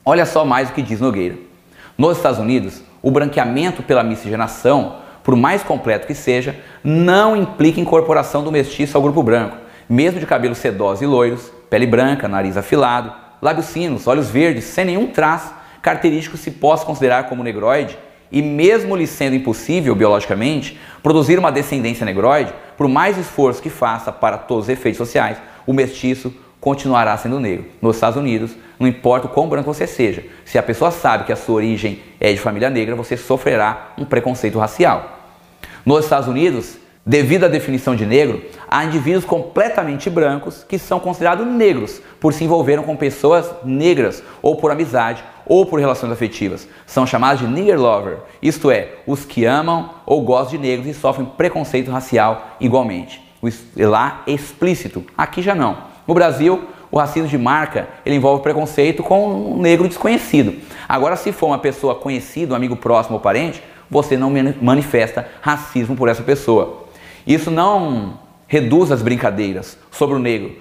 Olha só mais o que diz Nogueira. Nos Estados Unidos, o branqueamento pela miscigenação, por mais completo que seja, não implica incorporação do mestiço ao grupo branco, mesmo de cabelos sedosos e loiros, pele branca, nariz afilado, lábios finos, olhos verdes, sem nenhum traço característico se possa considerar como negroide, e mesmo lhe sendo impossível biologicamente produzir uma descendência negroide, por mais esforço que faça para todos os efeitos sociais, o mestiço continuará sendo negro. Nos Estados Unidos, não importa o quão branco você seja, se a pessoa sabe que a sua origem é de família negra, você sofrerá um preconceito racial. Nos Estados Unidos, devido à definição de negro, há indivíduos completamente brancos que são considerados negros por se envolveram com pessoas negras ou por amizade ou por relações afetivas. São chamados de nigger lover, isto é, os que amam ou gostam de negros e sofrem preconceito racial igualmente. Lá é explícito, aqui já não. No Brasil, o racismo de marca ele envolve preconceito com um negro desconhecido. Agora, se for uma pessoa conhecida, um amigo próximo ou parente, você não manifesta racismo por essa pessoa. Isso não reduz as brincadeiras sobre o negro.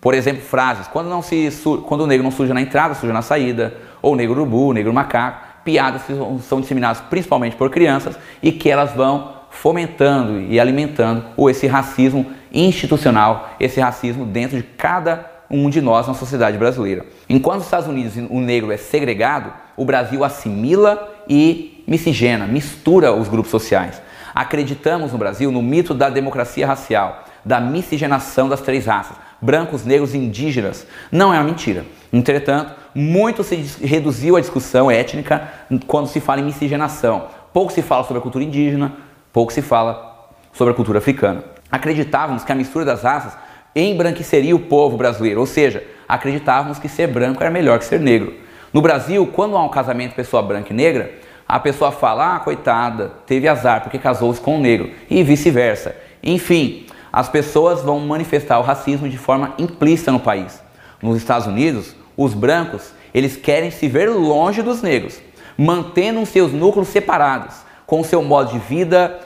Por exemplo, frases, quando, não se, quando o negro não suja na entrada, suja na saída, ou negro urubu, negro macaco, piadas que são disseminadas principalmente por crianças e que elas vão fomentando e alimentando esse racismo institucional, esse racismo dentro de cada um de nós na sociedade brasileira. Enquanto nos Estados Unidos o negro é segregado, o Brasil assimila e miscigena, mistura os grupos sociais. Acreditamos no Brasil no mito da democracia racial, da miscigenação das três raças, brancos, negros e indígenas. Não é uma mentira. Entretanto, muito se reduziu a discussão étnica quando se fala em miscigenação. Pouco se fala sobre a cultura indígena, pouco se fala sobre a cultura africana. Acreditávamos que a mistura das raças embranqueceria o povo brasileiro, ou seja, acreditávamos que ser branco era melhor que ser negro. No Brasil, quando há um casamento pessoa branca e negra, a pessoa fala, ah, coitada, teve azar porque casou-se com um negro, e vice-versa. Enfim, as pessoas vão manifestar o racismo de forma implícita no país. Nos Estados Unidos, os brancos, eles querem se ver longe dos negros, mantendo seus núcleos separados, com seu modo de vida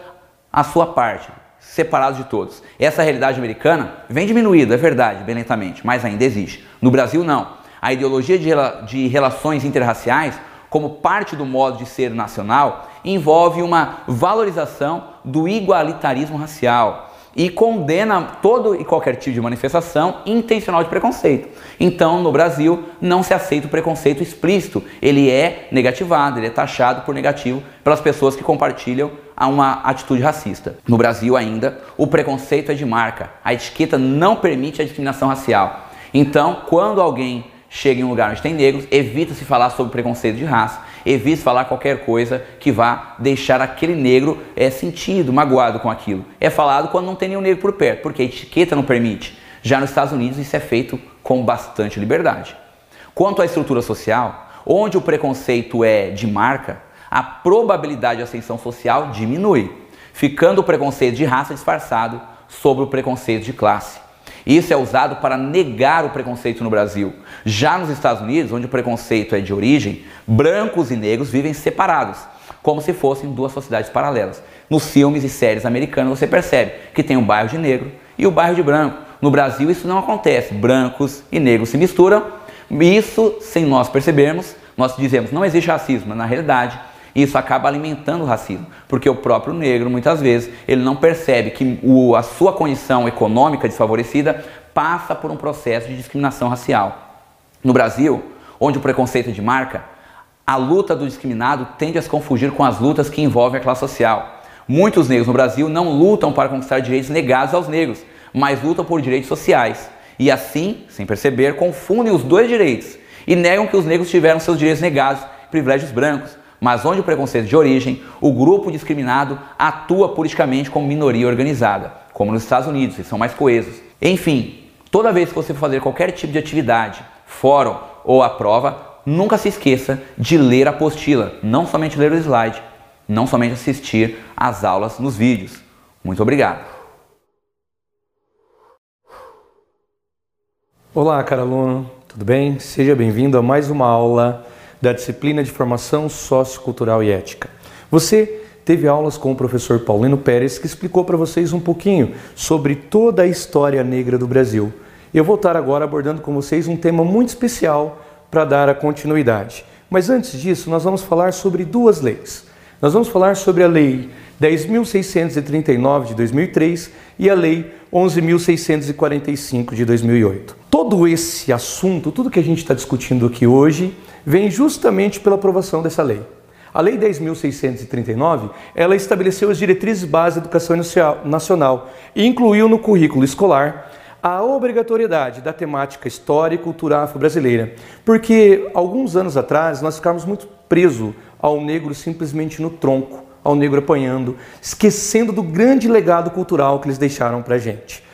à sua parte, separados de todos. Essa realidade americana vem diminuindo, é verdade, bem lentamente, mas ainda existe. No Brasil, não. A ideologia de, de relações interraciais, como parte do modo de ser nacional, envolve uma valorização do igualitarismo racial, e condena todo e qualquer tipo de manifestação intencional de preconceito. Então, no Brasil, não se aceita o preconceito explícito, ele é negativado, ele é taxado por negativo pelas pessoas que compartilham uma atitude racista. No Brasil, ainda, o preconceito é de marca, a etiqueta não permite a discriminação racial. Então, quando alguém chega em um lugar onde tem negros, evita-se falar sobre preconceito de raça, evite falar qualquer coisa que vá deixar aquele negro é, sentido, magoado com aquilo. É falado quando não tem nenhum negro por perto, porque a etiqueta não permite. Já nos Estados Unidos isso é feito com bastante liberdade. Quanto à estrutura social, onde o preconceito é de marca, a probabilidade de ascensão social diminui, ficando o preconceito de raça disfarçado sobre o preconceito de classe. Isso é usado para negar o preconceito no Brasil. Já nos Estados Unidos, onde o preconceito é de origem, brancos e negros vivem separados, como se fossem duas sociedades paralelas. Nos filmes e séries americanos você percebe que tem um bairro de negro e o bairro de branco. No Brasil isso não acontece. Brancos e negros se misturam. Isso, sem nós percebermos, nós dizemos não existe racismo, mas na realidade isso acaba alimentando o racismo, porque o próprio negro, muitas vezes, ele não percebe que o, a sua condição econômica desfavorecida passa por um processo de discriminação racial. No Brasil, onde o preconceito é de marca, a luta do discriminado tende a se confundir com as lutas que envolvem a classe social. Muitos negros no Brasil não lutam para conquistar direitos negados aos negros, mas lutam por direitos sociais. E assim, sem perceber, confundem os dois direitos e negam que os negros tiveram seus direitos negados, privilégios brancos mas onde o preconceito de origem, o grupo discriminado atua politicamente como minoria organizada, como nos Estados Unidos, eles são mais coesos. Enfim, toda vez que você for fazer qualquer tipo de atividade, fórum ou a prova, nunca se esqueça de ler a apostila, não somente ler o slide, não somente assistir às aulas nos vídeos. Muito obrigado. Olá, caro aluno, tudo bem? Seja bem-vindo a mais uma aula da disciplina de formação sociocultural e ética. Você teve aulas com o professor Paulino Pérez que explicou para vocês um pouquinho sobre toda a história negra do Brasil. Eu vou estar agora abordando com vocês um tema muito especial para dar a continuidade. Mas antes disso, nós vamos falar sobre duas leis. Nós vamos falar sobre a Lei 10.639 de 2003 e a Lei 11.645 de 2008. Todo esse assunto, tudo que a gente está discutindo aqui hoje, vem justamente pela aprovação dessa lei. A Lei 10.639, ela estabeleceu as diretrizes básicas da educação nacional e incluiu no currículo escolar a obrigatoriedade da temática história e cultura afro-brasileira, porque alguns anos atrás nós ficávamos muito presos ao negro simplesmente no tronco, ao negro apanhando, esquecendo do grande legado cultural que eles deixaram para a gente.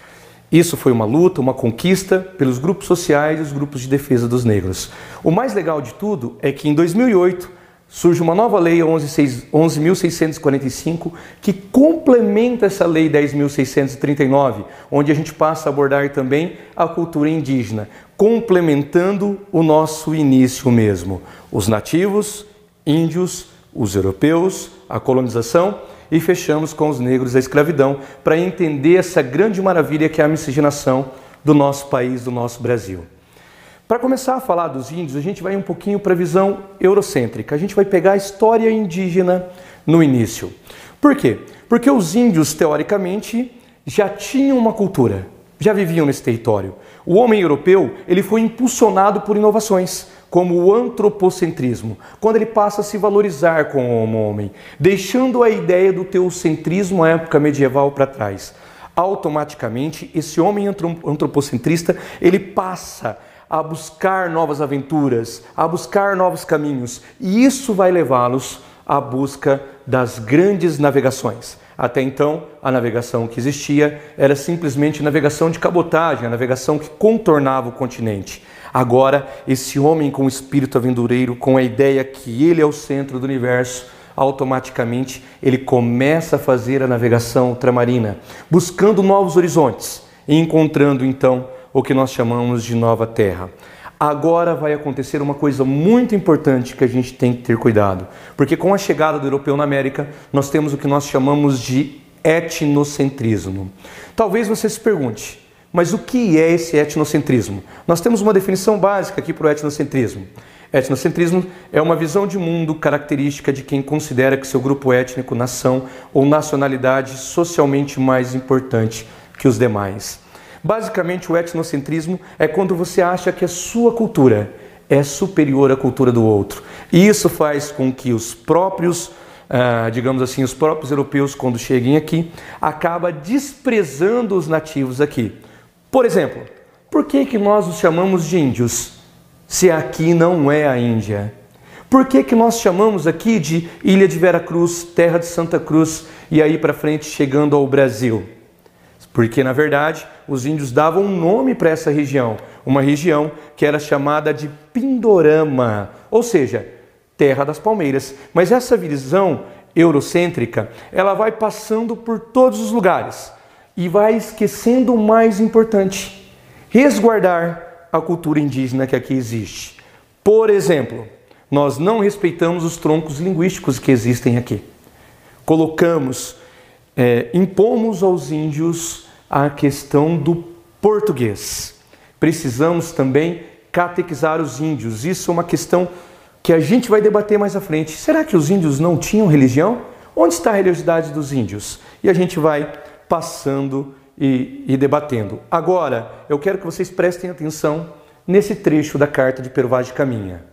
Isso foi uma luta, uma conquista pelos grupos sociais e os grupos de defesa dos negros. O mais legal de tudo é que em 2008 surge uma nova lei 11.645 que complementa essa lei 10.639, onde a gente passa a abordar também a cultura indígena, complementando o nosso início mesmo. Os nativos, índios, os europeus, a colonização e fechamos com os negros a escravidão para entender essa grande maravilha que é a miscigenação do nosso país, do nosso Brasil. Para começar a falar dos índios, a gente vai um pouquinho para a visão eurocêntrica. A gente vai pegar a história indígena no início. Por quê? Porque os índios, teoricamente, já tinham uma cultura, já viviam nesse território. O homem europeu ele foi impulsionado por inovações como o antropocentrismo, quando ele passa a se valorizar como homem, deixando a ideia do teocentrismo à época medieval para trás. Automaticamente, esse homem antropocentrista, ele passa a buscar novas aventuras, a buscar novos caminhos, e isso vai levá-los à busca das grandes navegações. Até então, a navegação que existia era simplesmente navegação de cabotagem, a navegação que contornava o continente. Agora, esse homem com o espírito aventureiro, com a ideia que ele é o centro do universo, automaticamente ele começa a fazer a navegação ultramarina, buscando novos horizontes e encontrando então o que nós chamamos de nova terra. Agora vai acontecer uma coisa muito importante que a gente tem que ter cuidado, porque com a chegada do europeu na América, nós temos o que nós chamamos de etnocentrismo. Talvez você se pergunte, mas o que é esse etnocentrismo? Nós temos uma definição básica aqui para o etnocentrismo. Etnocentrismo é uma visão de mundo característica de quem considera que seu grupo étnico, nação ou nacionalidade socialmente mais importante que os demais. Basicamente, o etnocentrismo é quando você acha que a sua cultura é superior à cultura do outro. E isso faz com que os próprios, ah, digamos assim, os próprios europeus, quando cheguem aqui, acaba desprezando os nativos aqui. Por exemplo, por que, que nós os chamamos de índios, se aqui não é a Índia? Por que, que nós chamamos aqui de Ilha de Vera Cruz, Terra de Santa Cruz e aí para frente chegando ao Brasil? Porque, na verdade, os índios davam um nome para essa região, uma região que era chamada de Pindorama, ou seja, Terra das Palmeiras. Mas essa visão eurocêntrica, ela vai passando por todos os lugares e vai esquecendo o mais importante: resguardar a cultura indígena que aqui existe. Por exemplo, nós não respeitamos os troncos linguísticos que existem aqui. Colocamos, é, impomos aos índios a questão do português. Precisamos também catequizar os índios. Isso é uma questão que a gente vai debater mais à frente. Será que os índios não tinham religião? Onde está a religiosidade dos índios? E a gente vai passando e, e debatendo. Agora, eu quero que vocês prestem atenção nesse trecho da carta de Pero Vaz de Caminha.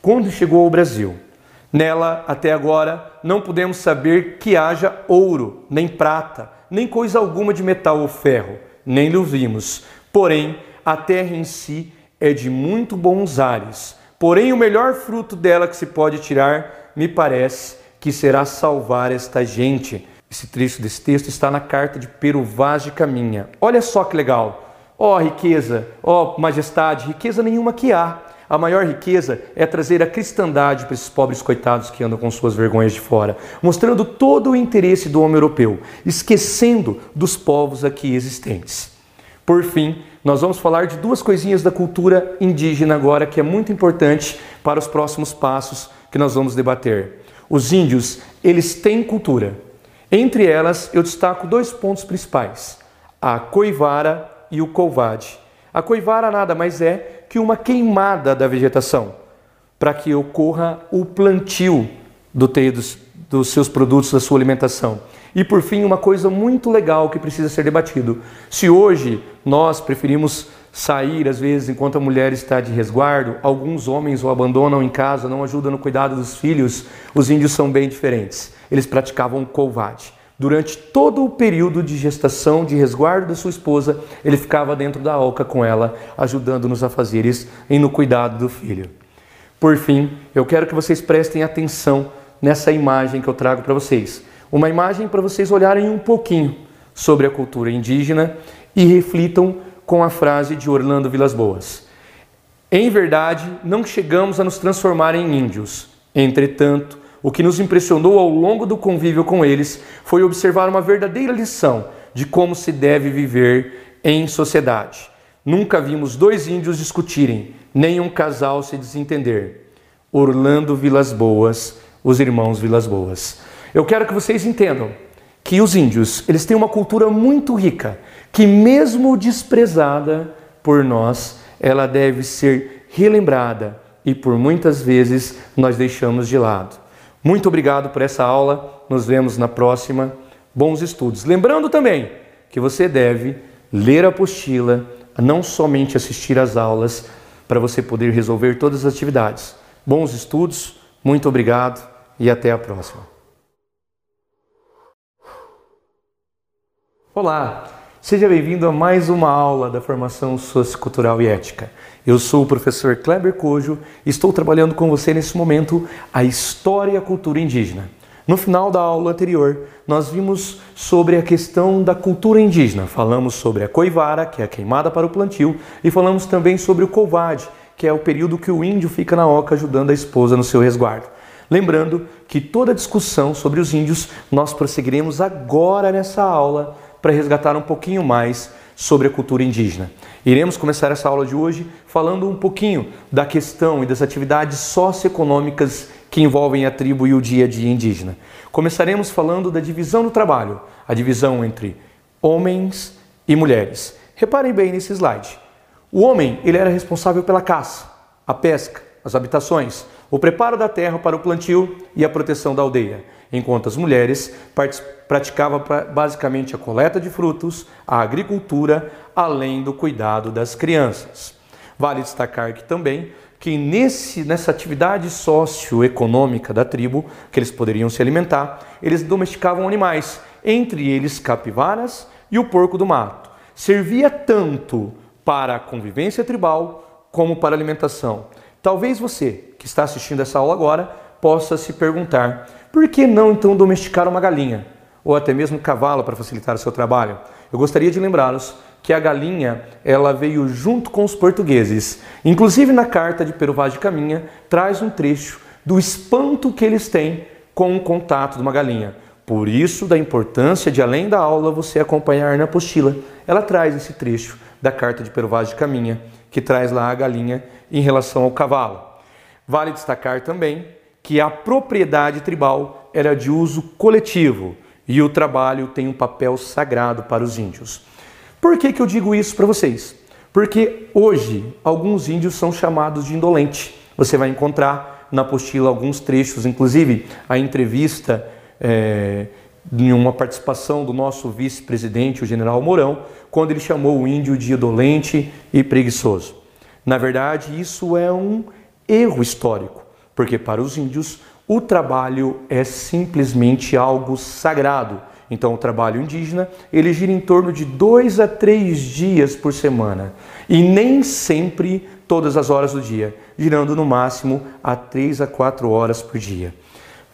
Quando chegou ao Brasil, nela até agora não podemos saber que haja ouro, nem prata, nem coisa alguma de metal ou ferro, nem lhe vimos. Porém, a terra em si é de muito bons ares. Porém, o melhor fruto dela que se pode tirar me parece que será salvar esta gente. Esse trecho desse texto está na carta de Pero Vaz de Caminha. Olha só que legal. Ó oh, riqueza, ó oh, majestade, riqueza nenhuma que há. A maior riqueza é trazer a cristandade para esses pobres coitados que andam com suas vergonhas de fora, mostrando todo o interesse do homem europeu, esquecendo dos povos aqui existentes. Por fim, nós vamos falar de duas coisinhas da cultura indígena agora que é muito importante para os próximos passos que nós vamos debater. Os índios, eles têm cultura. Entre elas, eu destaco dois pontos principais: a coivara e o couvade. A coivara nada mais é que uma queimada da vegetação, para que ocorra o plantio do teio dos, dos seus produtos, da sua alimentação. E por fim, uma coisa muito legal que precisa ser debatido. Se hoje nós preferimos sair, às vezes, enquanto a mulher está de resguardo, alguns homens o abandonam em casa, não ajudam no cuidado dos filhos, os índios são bem diferentes. Eles praticavam couvade. Durante todo o período de gestação, de resguardo da sua esposa, ele ficava dentro da oca com ela, ajudando nos afazeres e no cuidado do filho. Por fim, eu quero que vocês prestem atenção nessa imagem que eu trago para vocês. Uma imagem para vocês olharem um pouquinho sobre a cultura indígena e reflitam com a frase de Orlando Vilas Boas. Em verdade, não chegamos a nos transformar em índios. Entretanto, o que nos impressionou ao longo do convívio com eles foi observar uma verdadeira lição de como se deve viver em sociedade. Nunca vimos dois índios discutirem, nem um casal se desentender. Orlando Vilas Boas, os irmãos Vilas Boas. Eu quero que vocês entendam que os índios, eles têm uma cultura muito rica, que mesmo desprezada por nós, ela deve ser relembrada e por muitas vezes nós deixamos de lado. Muito obrigado por essa aula. Nos vemos na próxima. Bons estudos. Lembrando também que você deve ler a apostila, não somente assistir às aulas, para você poder resolver todas as atividades. Bons estudos, muito obrigado e até a próxima. Olá! Seja bem-vindo a mais uma aula da formação sociocultural e ética. Eu sou o professor Kleber Cojo e estou trabalhando com você nesse momento a história e a cultura indígena. No final da aula anterior, nós vimos sobre a questão da cultura indígena. Falamos sobre a coivara, que é a queimada para o plantio, e falamos também sobre o couvade, que é o período que o índio fica na oca ajudando a esposa no seu resguardo. Lembrando que toda a discussão sobre os índios nós prosseguiremos agora nessa aula para resgatar um pouquinho mais sobre a cultura indígena. Iremos começar essa aula de hoje falando um pouquinho da questão e das atividades socioeconômicas que envolvem a tribo e o dia a dia indígena. Começaremos falando da divisão do trabalho, a divisão entre homens e mulheres. Reparem bem nesse slide. O homem ele era responsável pela caça, a pesca, as habitações, o preparo da terra para o plantio e a proteção da aldeia enquanto as mulheres praticavam basicamente a coleta de frutos, a agricultura, além do cuidado das crianças. Vale destacar que também que nesse, nessa atividade socioeconômica da tribo, que eles poderiam se alimentar, eles domesticavam animais, entre eles capivaras e o porco do mato. Servia tanto para a convivência tribal como para a alimentação. Talvez você que está assistindo essa aula agora possa se perguntar por que não então domesticar uma galinha? Ou até mesmo um cavalo para facilitar o seu trabalho? Eu gostaria de lembrá-los que a galinha ela veio junto com os portugueses. Inclusive na carta de Pero Vaz de Caminha traz um trecho do espanto que eles têm com o contato de uma galinha. Por isso da importância de além da aula você acompanhar na apostila. Ela traz esse trecho da carta de Pero Vaz de Caminha, que traz lá a galinha em relação ao cavalo. Vale destacar também que a propriedade tribal era de uso coletivo e o trabalho tem um papel sagrado para os índios. Por que, que eu digo isso para vocês? Porque hoje alguns índios são chamados de indolente. Você vai encontrar na apostila alguns trechos, inclusive a entrevista é, em uma participação do nosso vice-presidente, o general Mourão, quando ele chamou o índio de indolente e preguiçoso. Na verdade, isso é um erro histórico porque para os índios o trabalho é simplesmente algo sagrado. Então, o trabalho indígena ele gira em torno de dois a três dias por semana e nem sempre todas as horas do dia, girando no máximo a três a quatro horas por dia.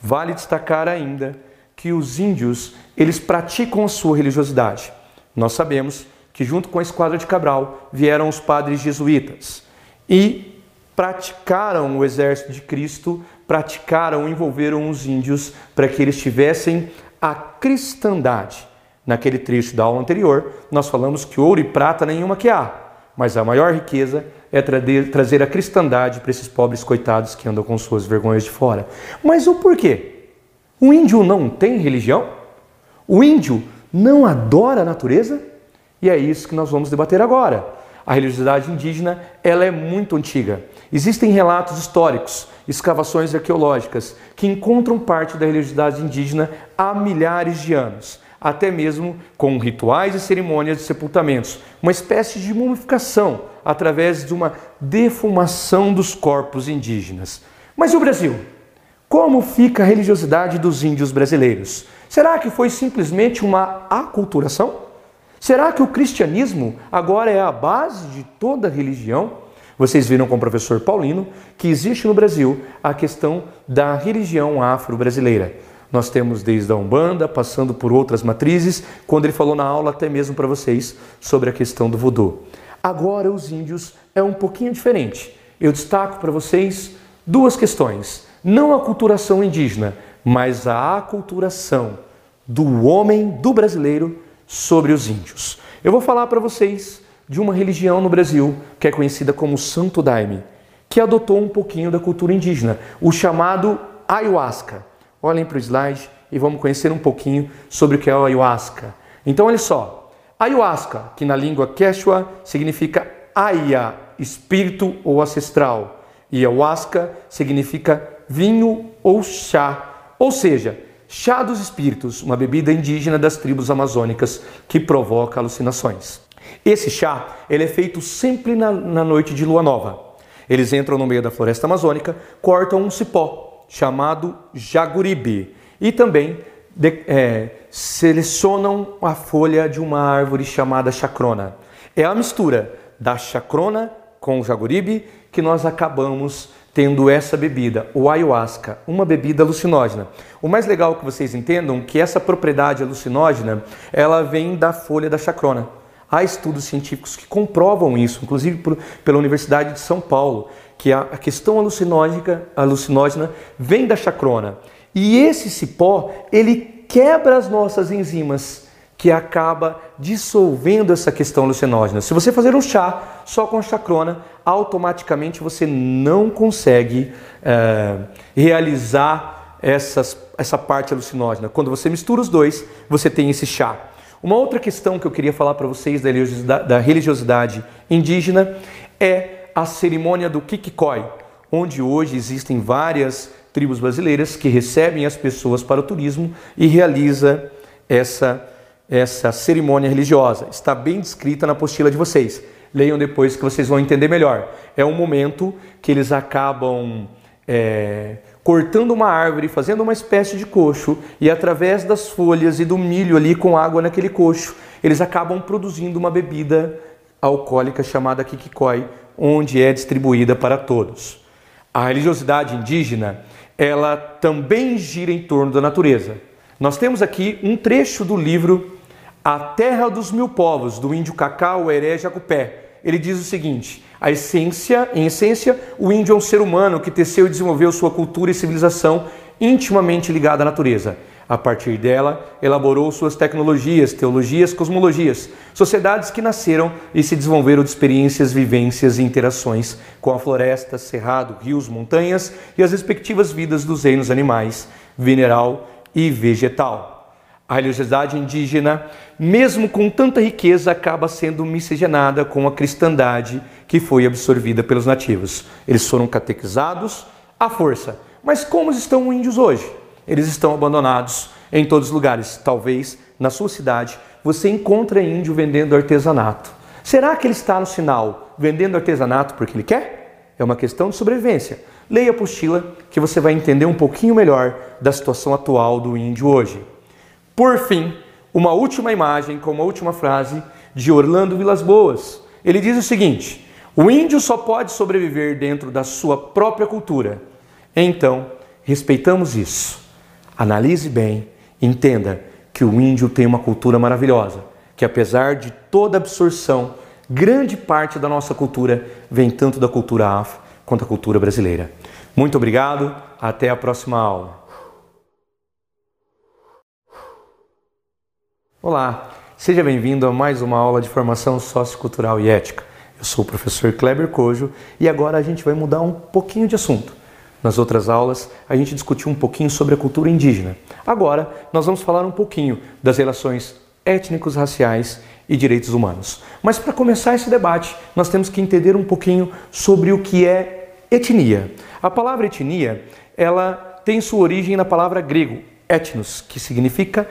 Vale destacar ainda que os índios, eles praticam sua religiosidade. Nós sabemos que junto com a esquadra de Cabral vieram os padres jesuítas e praticaram o exército de Cristo, praticaram, envolveram os índios para que eles tivessem a cristandade. Naquele trecho da aula anterior, nós falamos que ouro e prata nenhuma que há, mas a maior riqueza é trazer a cristandade para esses pobres coitados que andam com suas vergonhas de fora. Mas o porquê? O índio não tem religião? O índio não adora a natureza? E é isso que nós vamos debater agora. A religiosidade indígena ela é muito antiga. Existem relatos históricos, escavações arqueológicas que encontram parte da religiosidade indígena há milhares de anos, até mesmo com rituais e cerimônias de sepultamentos, uma espécie de mumificação através de uma defumação dos corpos indígenas. Mas e o Brasil? Como fica a religiosidade dos índios brasileiros? Será que foi simplesmente uma aculturação? Será que o cristianismo agora é a base de toda religião? Vocês viram com o professor Paulino que existe no Brasil a questão da religião afro-brasileira. Nós temos desde a Umbanda, passando por outras matrizes, quando ele falou na aula até mesmo para vocês sobre a questão do voodoo. Agora os índios é um pouquinho diferente. Eu destaco para vocês duas questões. Não a culturação indígena, mas a aculturação do homem, do brasileiro, sobre os índios. Eu vou falar para vocês de uma religião no Brasil que é conhecida como Santo Daime, que adotou um pouquinho da cultura indígena, o chamado ayahuasca. Olhem para o slide e vamos conhecer um pouquinho sobre o que é o ayahuasca. Então, olha só. Ayahuasca, que na língua quechua significa aya, espírito ou ancestral, e ayahuasca significa vinho ou chá, ou seja, Chá dos espíritos, uma bebida indígena das tribos amazônicas que provoca alucinações. Esse chá ele é feito sempre na, na noite de lua nova. Eles entram no meio da floresta amazônica, cortam um cipó chamado jaguribe e também de, é, selecionam a folha de uma árvore chamada chacrona. É a mistura da chacrona com o jaguribe que nós acabamos tendo essa bebida, o ayahuasca, uma bebida alucinógena. O mais legal que vocês entendam que essa propriedade alucinógena, ela vem da folha da chacrona. Há estudos científicos que comprovam isso, inclusive por, pela Universidade de São Paulo, que a, a questão alucinógena, alucinógena vem da chacrona. E esse cipó, ele quebra as nossas enzimas que acaba dissolvendo essa questão alucinógena. Se você fazer um chá só com chacrona, automaticamente você não consegue é, realizar essas, essa parte alucinógena. Quando você mistura os dois, você tem esse chá. Uma outra questão que eu queria falar para vocês da religiosidade, da religiosidade indígena é a cerimônia do Kikikoi, onde hoje existem várias tribos brasileiras que recebem as pessoas para o turismo e realiza essa essa cerimônia religiosa. Está bem descrita na apostila de vocês. Leiam depois que vocês vão entender melhor. É um momento que eles acabam é, cortando uma árvore, fazendo uma espécie de coxo, e através das folhas e do milho ali com água naquele coxo, eles acabam produzindo uma bebida alcoólica chamada kikikoi, onde é distribuída para todos. A religiosidade indígena, ela também gira em torno da natureza. Nós temos aqui um trecho do livro a terra dos mil povos, do índio Cacau, Heré, Jacupé. Ele diz o seguinte: a essência, em essência, o índio é um ser humano que teceu e desenvolveu sua cultura e civilização intimamente ligada à natureza. A partir dela, elaborou suas tecnologias, teologias, cosmologias, sociedades que nasceram e se desenvolveram de experiências, vivências e interações com a floresta, cerrado, rios, montanhas e as respectivas vidas dos reinos animais, mineral e vegetal. A religiosidade indígena, mesmo com tanta riqueza, acaba sendo miscigenada com a cristandade que foi absorvida pelos nativos. Eles foram catequizados à força. Mas como estão os índios hoje? Eles estão abandonados em todos os lugares. Talvez na sua cidade você encontre índio vendendo artesanato. Será que ele está no sinal vendendo artesanato porque ele quer? É uma questão de sobrevivência. Leia a apostila que você vai entender um pouquinho melhor da situação atual do índio hoje. Por fim, uma última imagem com uma última frase de Orlando Vilas Boas. Ele diz o seguinte: o índio só pode sobreviver dentro da sua própria cultura. Então, respeitamos isso. Analise bem, entenda que o índio tem uma cultura maravilhosa, que apesar de toda absorção, grande parte da nossa cultura vem tanto da cultura afro quanto da cultura brasileira. Muito obrigado, até a próxima aula. Olá, seja bem-vindo a mais uma aula de formação sociocultural e ética. Eu sou o professor Kleber Cojo e agora a gente vai mudar um pouquinho de assunto. Nas outras aulas, a gente discutiu um pouquinho sobre a cultura indígena. Agora, nós vamos falar um pouquinho das relações étnicos, raciais e direitos humanos. Mas para começar esse debate, nós temos que entender um pouquinho sobre o que é etnia. A palavra etnia, ela tem sua origem na palavra grego etnos, que significa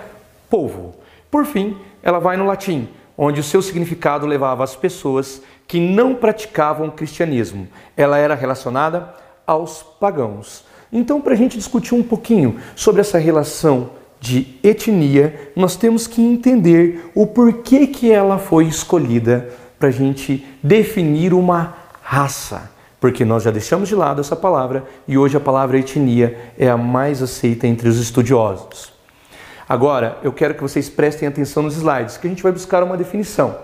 povo. Por fim, ela vai no latim, onde o seu significado levava as pessoas que não praticavam o cristianismo. Ela era relacionada aos pagãos. Então, para a gente discutir um pouquinho sobre essa relação de etnia, nós temos que entender o porquê que ela foi escolhida para a gente definir uma raça. Porque nós já deixamos de lado essa palavra e hoje a palavra etnia é a mais aceita entre os estudiosos. Agora, eu quero que vocês prestem atenção nos slides, que a gente vai buscar uma definição.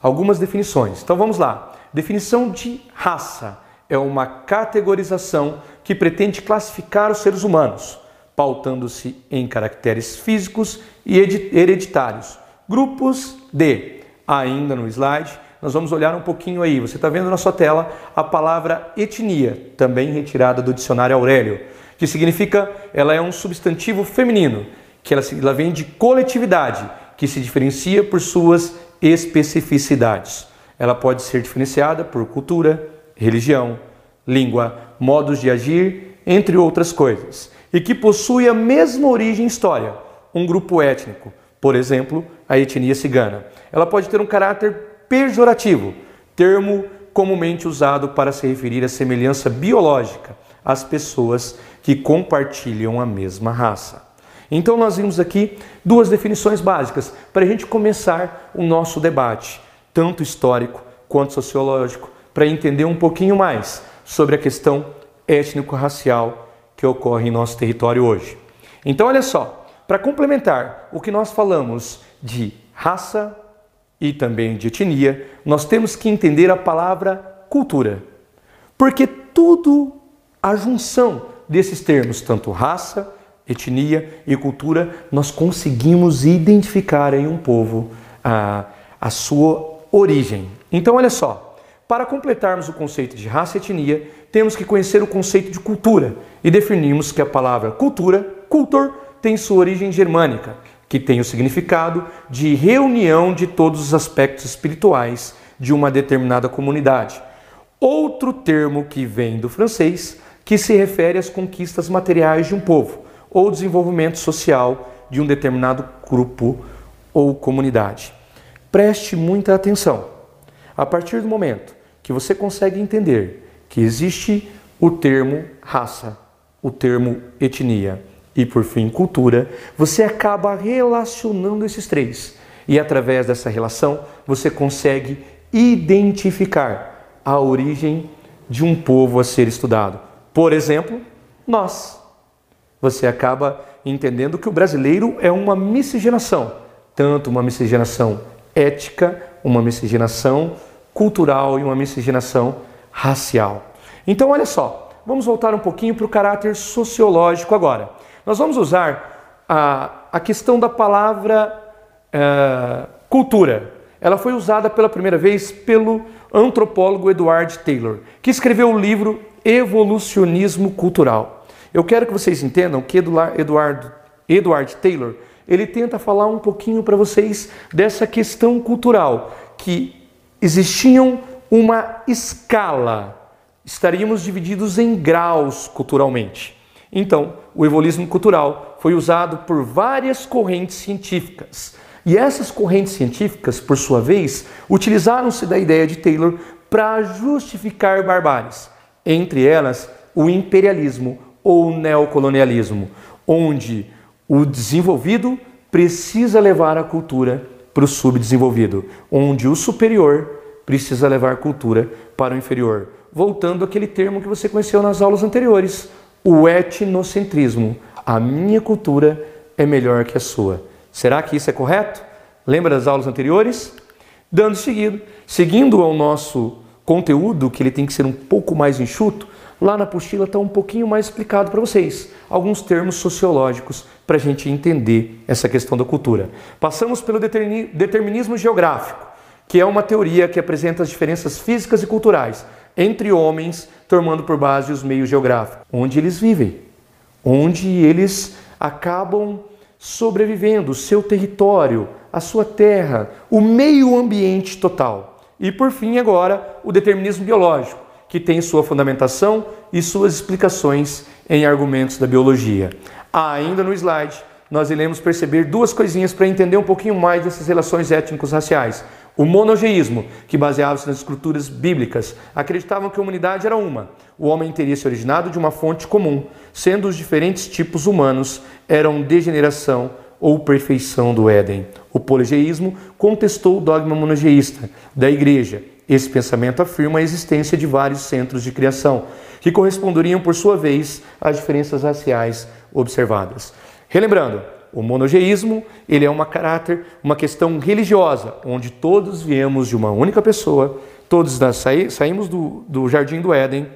Algumas definições. Então vamos lá. Definição de raça é uma categorização que pretende classificar os seres humanos, pautando-se em caracteres físicos e hereditários. Grupos de, ainda no slide, nós vamos olhar um pouquinho aí. Você está vendo na sua tela a palavra etnia, também retirada do dicionário Aurélio, que significa ela é um substantivo feminino que ela, ela vem de coletividade, que se diferencia por suas especificidades. Ela pode ser diferenciada por cultura, religião, língua, modos de agir, entre outras coisas, e que possui a mesma origem e história, um grupo étnico, por exemplo, a etnia cigana. Ela pode ter um caráter pejorativo, termo comumente usado para se referir à semelhança biológica às pessoas que compartilham a mesma raça. Então, nós vimos aqui duas definições básicas para a gente começar o nosso debate, tanto histórico quanto sociológico, para entender um pouquinho mais sobre a questão étnico-racial que ocorre em nosso território hoje. Então, olha só, para complementar o que nós falamos de raça e também de etnia, nós temos que entender a palavra cultura. Porque tudo a junção desses termos, tanto raça, etnia e cultura, nós conseguimos identificar em um povo a, a sua origem. Então, olha só, para completarmos o conceito de raça e etnia, temos que conhecer o conceito de cultura e definirmos que a palavra cultura, cultor, tem sua origem germânica, que tem o significado de reunião de todos os aspectos espirituais de uma determinada comunidade. Outro termo que vem do francês, que se refere às conquistas materiais de um povo ou desenvolvimento social de um determinado grupo ou comunidade. Preste muita atenção. A partir do momento que você consegue entender que existe o termo raça, o termo etnia e, por fim, cultura, você acaba relacionando esses três. E através dessa relação, você consegue identificar a origem de um povo a ser estudado. Por exemplo, nós você acaba entendendo que o brasileiro é uma miscigenação, tanto uma miscigenação ética, uma miscigenação cultural e uma miscigenação racial. Então, olha só, vamos voltar um pouquinho para o caráter sociológico agora. Nós vamos usar a, a questão da palavra uh, cultura. Ela foi usada pela primeira vez pelo antropólogo Edward Taylor, que escreveu o livro Evolucionismo Cultural. Eu quero que vocês entendam que Eduardo, Edward Taylor, ele tenta falar um pouquinho para vocês dessa questão cultural, que existiam uma escala, estaríamos divididos em graus culturalmente. Então, o evoluísmo cultural foi usado por várias correntes científicas. E essas correntes científicas, por sua vez, utilizaram-se da ideia de Taylor para justificar barbáries, entre elas o imperialismo, ou neocolonialismo, onde o desenvolvido precisa levar a cultura para o subdesenvolvido, onde o superior precisa levar a cultura para o inferior. Voltando àquele termo que você conheceu nas aulas anteriores, o etnocentrismo, A minha cultura é melhor que a sua. Será que isso é correto? Lembra das aulas anteriores? Dando seguido, seguindo ao nosso conteúdo, que ele tem que ser um pouco mais enxuto, lá na apostila está um pouquinho mais explicado para vocês, alguns termos sociológicos para a gente entender essa questão da cultura. Passamos pelo determinismo geográfico, que é uma teoria que apresenta as diferenças físicas e culturais entre homens, tomando por base os meios geográficos, onde eles vivem, onde eles acabam sobrevivendo, o seu território, a sua terra, o meio ambiente total. E por fim, agora, o determinismo biológico, que tem sua fundamentação e suas explicações em argumentos da biologia. Ainda no slide, nós iremos perceber duas coisinhas para entender um pouquinho mais dessas relações étnicos-raciais. O monogeísmo, que baseava-se nas escrituras bíblicas, acreditavam que a humanidade era uma. O homem teria se originado de uma fonte comum, sendo os diferentes tipos humanos eram degeneração ou perfeição do Éden. O poligeísmo contestou o dogma monogeísta da igreja. Esse pensamento afirma a existência de vários centros de criação, que corresponderiam, por sua vez, às diferenças raciais observadas. Relembrando, o monogeísmo, ele é uma caráter, uma questão religiosa, onde todos viemos de uma única pessoa, todos saímos do, do jardim do Éden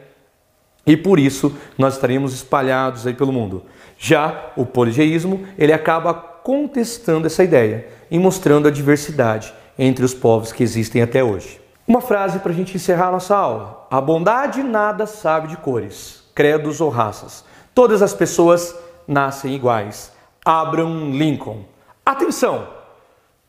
e por isso nós estaremos espalhados aí pelo mundo. Já o poligeísmo, ele acaba contestando essa ideia e mostrando a diversidade entre os povos que existem até hoje. Uma frase para a gente encerrar a nossa aula. A bondade nada sabe de cores, credos ou raças. Todas as pessoas nascem iguais. Abraham Lincoln. Atenção!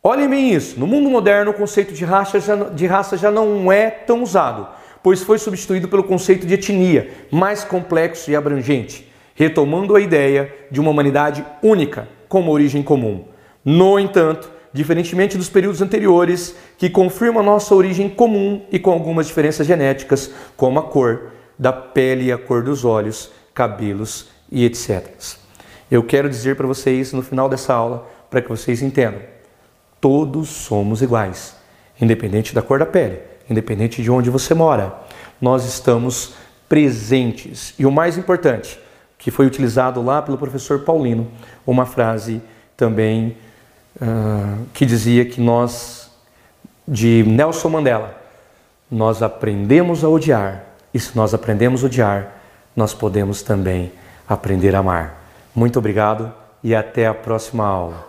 Olhem bem isso. No mundo moderno, o conceito de raça, já, de raça já não é tão usado, pois foi substituído pelo conceito de etnia, mais complexo e abrangente, retomando a ideia de uma humanidade única, com uma origem comum. No entanto, diferentemente dos períodos anteriores, que confirmam a nossa origem comum e com algumas diferenças genéticas, como a cor da pele e a cor dos olhos, cabelos e etc. Eu quero dizer para vocês no final dessa aula, para que vocês entendam: todos somos iguais, independente da cor da pele, independente de onde você mora. Nós estamos presentes. E o mais importante, que foi utilizado lá pelo professor Paulino, uma frase também uh, que dizia que nós, de Nelson Mandela, nós aprendemos a odiar, e se nós aprendemos a odiar, nós podemos também aprender a amar. Muito obrigado e até a próxima aula.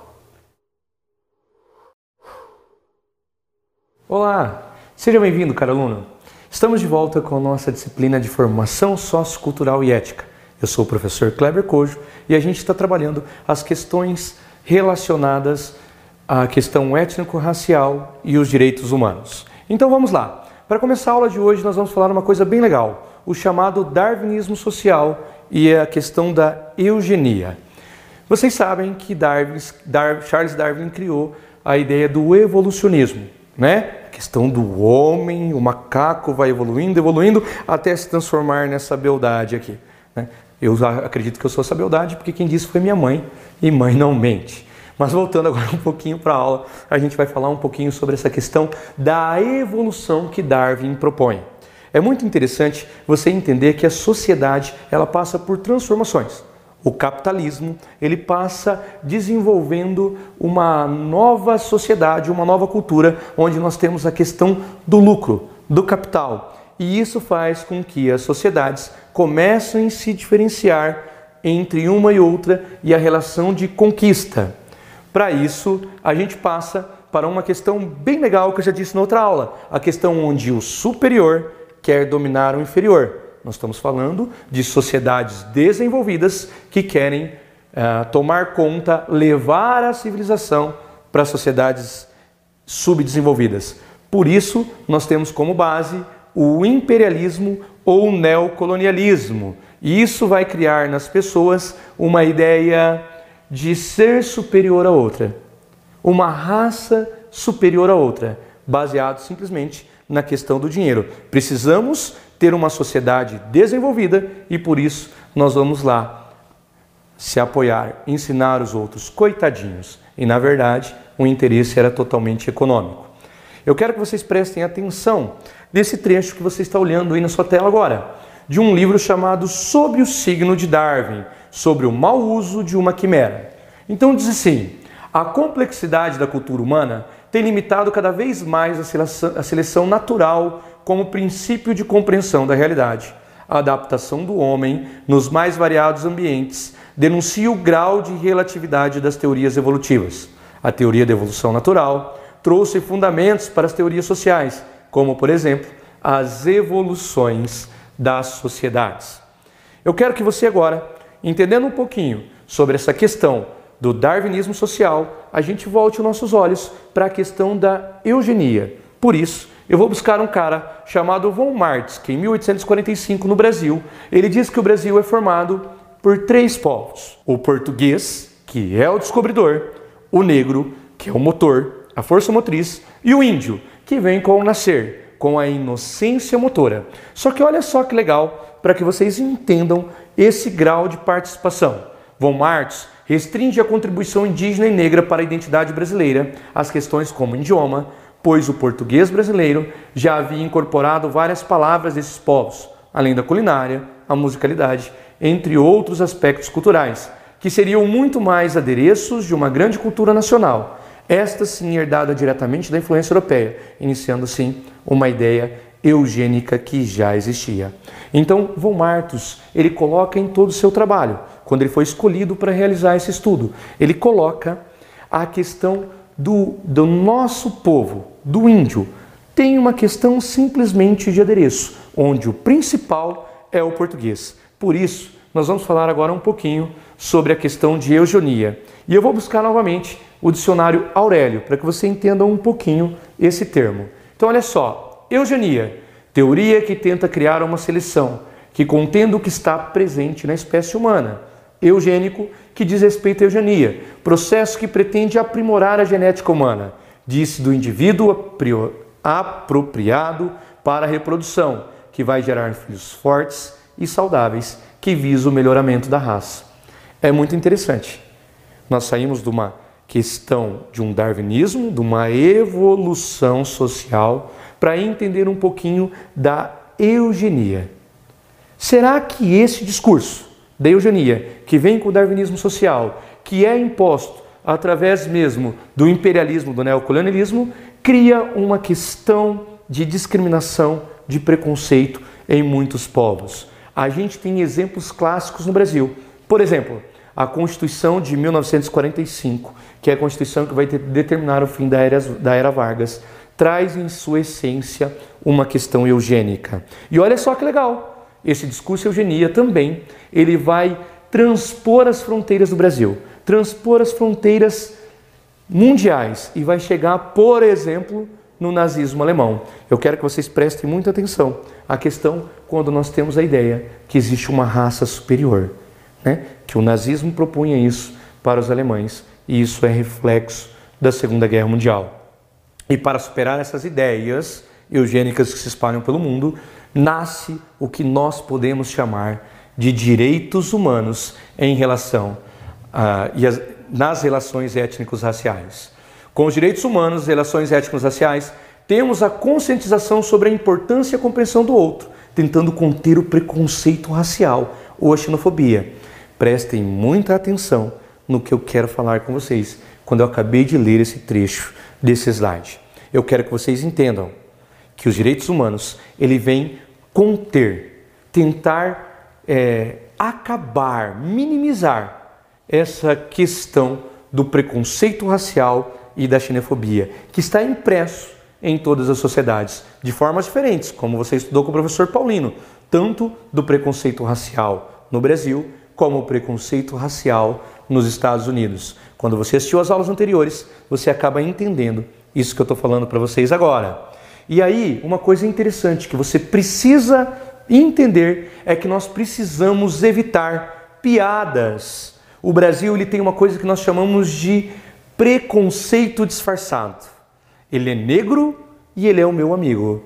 Olá, seja bem-vindo, caro aluno. Estamos de volta com a nossa disciplina de formação sociocultural e ética. Eu sou o professor Kleber Cojo e a gente está trabalhando as questões relacionadas à questão étnico-racial e os direitos humanos. Então vamos lá. Para começar a aula de hoje, nós vamos falar uma coisa bem legal, o chamado darwinismo social e a questão da eugenia. Vocês sabem que Darwin, Dar, Charles Darwin criou a ideia do evolucionismo, né? A questão do homem, o macaco vai evoluindo, evoluindo até se transformar nessa beldade aqui. Né? Eu acredito que eu sou essa beldade porque quem disse foi minha mãe e mãe não mente. Mas voltando agora um pouquinho para a aula, a gente vai falar um pouquinho sobre essa questão da evolução que Darwin propõe. É muito interessante você entender que a sociedade ela passa por transformações. O capitalismo ele passa desenvolvendo uma nova sociedade, uma nova cultura, onde nós temos a questão do lucro, do capital. E isso faz com que as sociedades comecem a se diferenciar entre uma e outra e a relação de conquista. Para isso, a gente passa para uma questão bem legal que eu já disse na outra aula, a questão onde o superior quer dominar o inferior. Nós estamos falando de sociedades desenvolvidas que querem uh, tomar conta, levar a civilização para sociedades subdesenvolvidas. Por isso, nós temos como base o imperialismo ou neocolonialismo. E isso vai criar nas pessoas uma ideia de ser superior a outra, uma raça superior a outra, baseado simplesmente na questão do dinheiro. Precisamos ter uma sociedade desenvolvida e por isso nós vamos lá se apoiar, ensinar os outros, coitadinhos. E na verdade, o interesse era totalmente econômico. Eu quero que vocês prestem atenção nesse trecho que você está olhando aí na sua tela agora, de um livro chamado Sob o Signo de Darwin, sobre o mau uso de uma quimera. Então diz assim: a complexidade da cultura humana tem limitado cada vez mais a seleção, a seleção natural como princípio de compreensão da realidade. A adaptação do homem nos mais variados ambientes denuncia o grau de relatividade das teorias evolutivas. A teoria da evolução natural trouxe fundamentos para as teorias sociais, como, por exemplo, as evoluções das sociedades. Eu quero que você agora, entendendo um pouquinho sobre essa questão do darwinismo social, a gente volte os nossos olhos para a questão da eugenia. Por isso, eu vou buscar um cara chamado Von Martins, que em 1845 no Brasil, ele diz que o Brasil é formado por três povos: o português, que é o descobridor, o negro, que é o motor, a força motriz, e o índio, que vem com o nascer, com a inocência motora. Só que olha só que legal para que vocês entendam esse grau de participação. Von Martins restringe a contribuição indígena e negra para a identidade brasileira às questões como idioma, pois o português brasileiro já havia incorporado várias palavras desses povos, além da culinária, a musicalidade, entre outros aspectos culturais, que seriam muito mais adereços de uma grande cultura nacional, esta sim herdada diretamente da influência europeia, iniciando assim uma ideia eugênica que já existia. Então, Von Martus, ele coloca em todo o seu trabalho, quando ele foi escolhido para realizar esse estudo, ele coloca a questão do, do nosso povo, do índio, tem uma questão simplesmente de adereço, onde o principal é o português. Por isso, nós vamos falar agora um pouquinho sobre a questão de eugenia. E eu vou buscar novamente o dicionário Aurélio, para que você entenda um pouquinho esse termo. Então, olha só, Eugenia, teoria que tenta criar uma seleção que contendo o que está presente na espécie humana. Eugênico, que diz respeito à eugenia, processo que pretende aprimorar a genética humana, disse do indivíduo apropriado para a reprodução, que vai gerar filhos fortes e saudáveis, que visa o melhoramento da raça. É muito interessante. Nós saímos de uma questão de um darwinismo, de uma evolução social, para entender um pouquinho da eugenia. Será que esse discurso da eugenia, que vem com o darwinismo social, que é imposto através mesmo do imperialismo, do neocolonialismo, cria uma questão de discriminação, de preconceito em muitos povos? A gente tem exemplos clássicos no Brasil. Por exemplo, a Constituição de 1945, que é a Constituição que vai determinar o fim da era, da era Vargas traz em sua essência uma questão eugênica. E olha só que legal, esse discurso eugenia também, ele vai transpor as fronteiras do Brasil, transpor as fronteiras mundiais e vai chegar, por exemplo, no nazismo alemão. Eu quero que vocês prestem muita atenção à questão quando nós temos a ideia que existe uma raça superior, né? que o nazismo propunha isso para os alemães e isso é reflexo da Segunda Guerra Mundial. E para superar essas ideias eugênicas que se espalham pelo mundo, nasce o que nós podemos chamar de direitos humanos em relação a, e as, nas relações étnicos-raciais. Com os direitos humanos, relações étnicos-raciais, temos a conscientização sobre a importância e a compreensão do outro, tentando conter o preconceito racial ou a xenofobia. Prestem muita atenção no que eu quero falar com vocês quando eu acabei de ler esse trecho desse slide. Eu quero que vocês entendam que os direitos humanos ele vem conter, tentar é, acabar, minimizar essa questão do preconceito racial e da xenofobia, que está impresso em todas as sociedades, de formas diferentes, como você estudou com o professor Paulino, tanto do preconceito racial no Brasil, como o preconceito racial nos Estados Unidos. Quando você assistiu às aulas anteriores, você acaba entendendo isso que eu estou falando para vocês agora. E aí, uma coisa interessante que você precisa entender é que nós precisamos evitar piadas. O Brasil ele tem uma coisa que nós chamamos de preconceito disfarçado. Ele é negro e ele é o meu amigo.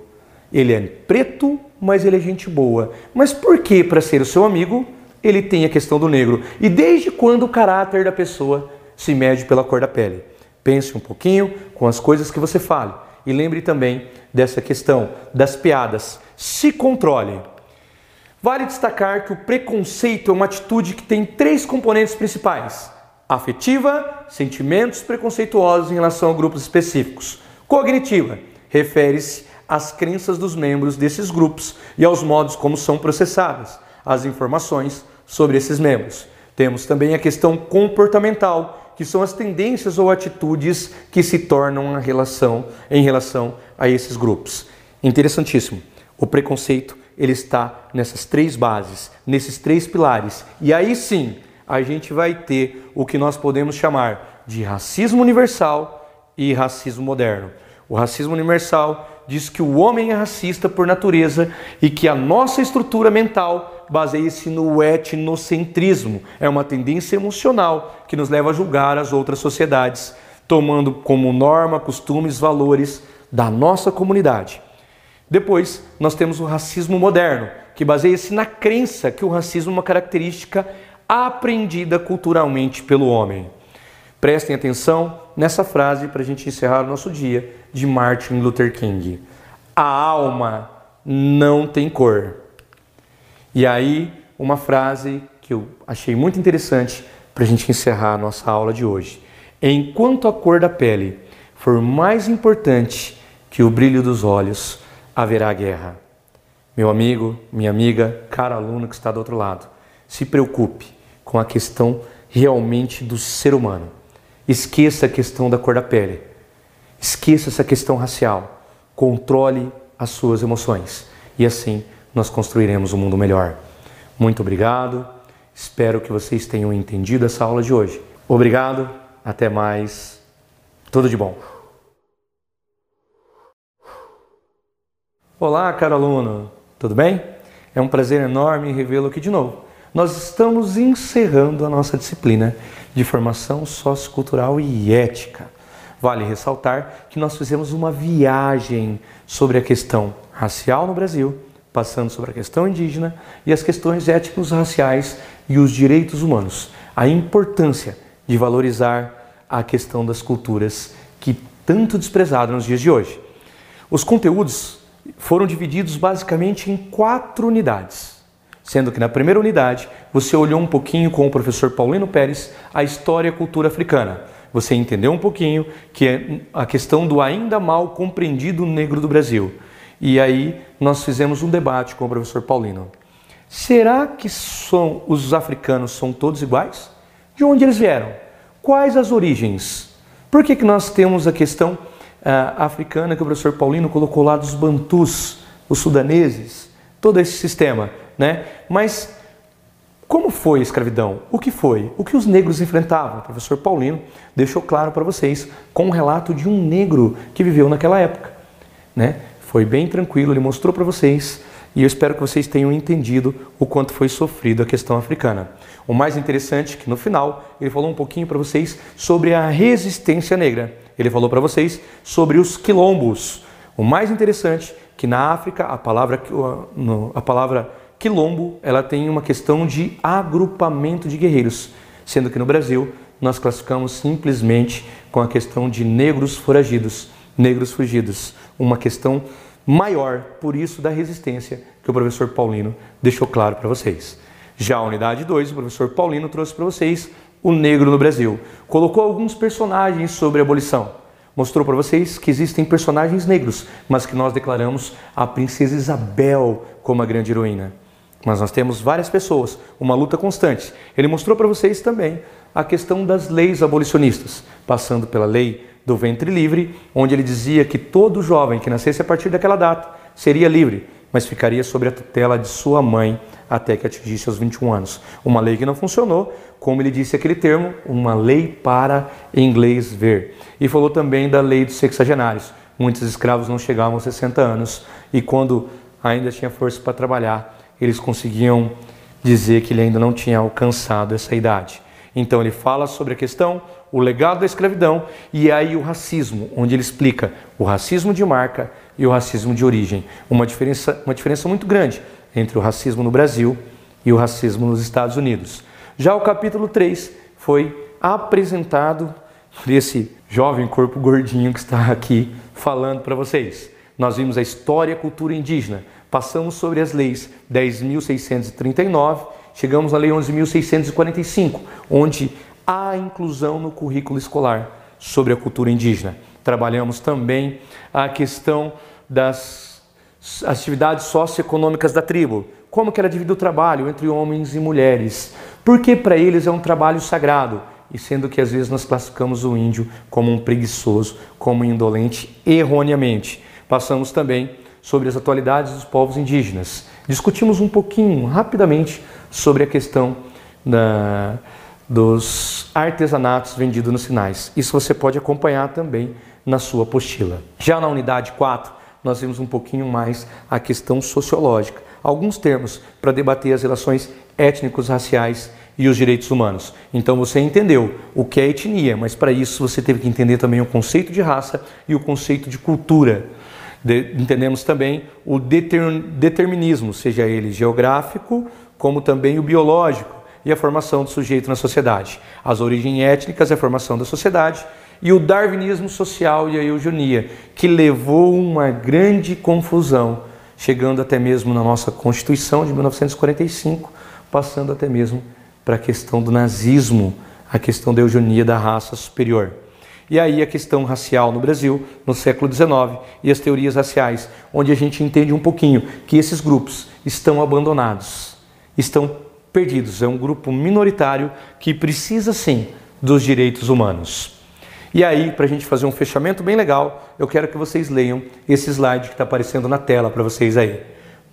Ele é preto, mas ele é gente boa. Mas por que, para ser o seu amigo, ele tem a questão do negro? E desde quando o caráter da pessoa se mede pela cor da pele? Pense um pouquinho com as coisas que você fale. E lembre também dessa questão das piadas. Se controle. Vale destacar que o preconceito é uma atitude que tem três componentes principais: afetiva, sentimentos preconceituosos em relação a grupos específicos. Cognitiva, refere-se às crenças dos membros desses grupos e aos modos como são processadas as informações sobre esses membros. Temos também a questão comportamental, que são as tendências ou atitudes que se tornam relação em relação a esses grupos. Interessantíssimo. O preconceito ele está nessas três bases, nesses três pilares. E aí sim, a gente vai ter o que nós podemos chamar de racismo universal e racismo moderno. O racismo universal diz que o homem é racista por natureza e que a nossa estrutura mental baseia-se no etnocentrismo. É uma tendência emocional que nos leva a julgar as outras sociedades, tomando como norma costumes, valores da nossa comunidade. Depois, nós temos o racismo moderno, que baseia-se na crença que o racismo é uma característica aprendida culturalmente pelo homem. Prestem atenção nessa frase para a gente encerrar o nosso dia de Martin Luther King. A alma não tem cor. E aí, uma frase que eu achei muito interessante para a gente encerrar a nossa aula de hoje. Enquanto a cor da pele for mais importante que o brilho dos olhos, haverá guerra. Meu amigo, minha amiga, cara aluno que está do outro lado, se preocupe com a questão realmente do ser humano. Esqueça a questão da cor da pele. Esqueça essa questão racial. Controle as suas emoções. E assim nós construiremos um mundo melhor. Muito obrigado. Espero que vocês tenham entendido essa aula de hoje. Obrigado. Até mais. Tudo de bom. Olá, caro aluno, tudo bem? É um prazer enorme revê-lo aqui de novo. Nós estamos encerrando a nossa disciplina de formação sociocultural e ética. Vale ressaltar que nós fizemos uma viagem sobre a questão racial no Brasil, passando sobre a questão indígena e as questões éticos raciais e os direitos humanos. A importância de valorizar a questão das culturas que tanto desprezada nos dias de hoje. Os conteúdos foram divididos basicamente em quatro unidades. Sendo que na primeira unidade você olhou um pouquinho com o professor Paulino Pérez a história e a cultura africana. Você entendeu um pouquinho que é a questão do ainda mal compreendido negro do Brasil. E aí nós fizemos um debate com o professor Paulino. Será que são, os africanos são todos iguais? De onde eles vieram? Quais as origens? Por que, que nós temos a questão uh, africana que o professor Paulino colocou lá dos bantus, os sudaneses, todo esse sistema, né? Mas como foi a escravidão? O que foi? O que os negros enfrentavam? O professor Paulino deixou claro para vocês com um relato de um negro que viveu naquela época, né? Foi bem tranquilo, ele mostrou para vocês e eu espero que vocês tenham entendido o quanto foi sofrido a questão africana. O mais interessante é que no final ele falou um pouquinho para vocês sobre a resistência negra. Ele falou para vocês sobre os quilombos. O mais interessante é que na África a palavra, a palavra quilombo ela tem uma questão de agrupamento de guerreiros, sendo que no Brasil nós classificamos simplesmente com a questão de negros foragidos, negros fugidos, uma questão maior, por isso da resistência que o professor Paulino deixou claro para vocês. Já a unidade 2, o professor Paulino trouxe para vocês o negro no Brasil. Colocou alguns personagens sobre a abolição. Mostrou para vocês que existem personagens negros, mas que nós declaramos a princesa Isabel como a grande heroína. Mas nós temos várias pessoas, uma luta constante. Ele mostrou para vocês também a questão das leis abolicionistas, passando pela lei do ventre livre, onde ele dizia que todo jovem que nascesse a partir daquela data seria livre, mas ficaria sob a tutela de sua mãe até que atingisse os 21 anos. Uma lei que não funcionou, como ele disse aquele termo, uma lei para inglês ver. E falou também da lei dos sexagenários. Muitos escravos não chegavam aos 60 anos e quando ainda tinha força para trabalhar, eles conseguiam dizer que ele ainda não tinha alcançado essa idade. Então ele fala sobre a questão, o legado da escravidão e aí o racismo, onde ele explica o racismo de marca e o racismo de origem. Uma diferença, uma diferença muito grande entre o racismo no Brasil e o racismo nos Estados Unidos. Já o capítulo 3 foi apresentado por esse jovem corpo gordinho que está aqui falando para vocês. Nós vimos a história e a cultura indígena, Passamos sobre as leis 10.639, chegamos à lei 11.645, onde a inclusão no currículo escolar sobre a cultura indígena. Trabalhamos também a questão das atividades socioeconômicas da tribo, como que era dividido o trabalho entre homens e mulheres, porque para eles é um trabalho sagrado, e sendo que às vezes nós classificamos o índio como um preguiçoso, como indolente, erroneamente. Passamos também sobre as atualidades dos povos indígenas. Discutimos um pouquinho, rapidamente, sobre a questão da, dos artesanatos vendidos nos sinais. Isso você pode acompanhar também na sua apostila. Já na unidade 4, nós vimos um pouquinho mais a questão sociológica, alguns termos para debater as relações étnicos, raciais e os direitos humanos. Então você entendeu o que é etnia, mas para isso você teve que entender também o conceito de raça e o conceito de cultura. De, entendemos também o deter, determinismo, seja ele geográfico, como também o biológico e a formação do sujeito na sociedade. As origens étnicas e a formação da sociedade e o darwinismo social e a eugenia, que levou uma grande confusão, chegando até mesmo na nossa Constituição de 1945, passando até mesmo para a questão do nazismo, a questão da eugenia da raça superior. E aí a questão racial no Brasil, no século XIX, e as teorias raciais, onde a gente entende um pouquinho que esses grupos estão abandonados, estão perdidos. É um grupo minoritário que precisa sim dos direitos humanos. E aí, para a gente fazer um fechamento bem legal, eu quero que vocês leiam esse slide que está aparecendo na tela para vocês aí.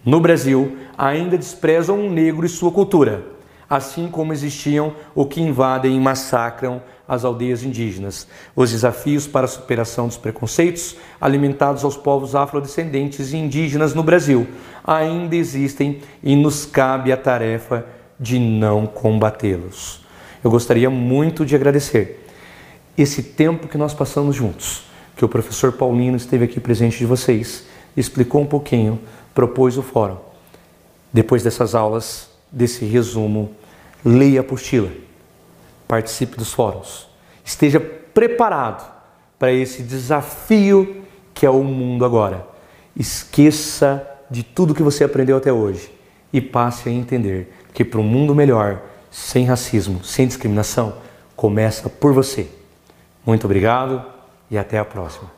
No Brasil, ainda desprezam o negro e sua cultura assim como existiam o que invadem e massacram as aldeias indígenas. Os desafios para a superação dos preconceitos alimentados aos povos afrodescendentes e indígenas no Brasil ainda existem e nos cabe a tarefa de não combatê-los. Eu gostaria muito de agradecer esse tempo que nós passamos juntos, que o professor Paulino esteve aqui presente de vocês, explicou um pouquinho, propôs o fórum. Depois dessas aulas, desse resumo leia a apostila, participe dos fóruns, esteja preparado para esse desafio que é o mundo agora. Esqueça de tudo que você aprendeu até hoje e passe a entender que para um mundo melhor, sem racismo, sem discriminação, começa por você. Muito obrigado e até a próxima.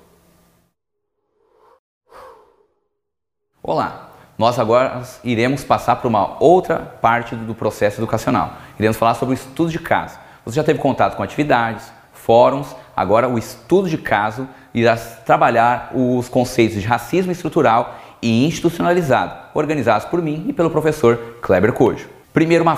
Olá, nós agora iremos passar para uma outra parte do processo educacional. Iremos falar sobre o estudo de caso. Você já teve contato com atividades, fóruns, agora o estudo de caso irá trabalhar os conceitos de racismo estrutural e institucionalizado, organizados por mim e pelo professor Kleber Cojo. Primeiro uma,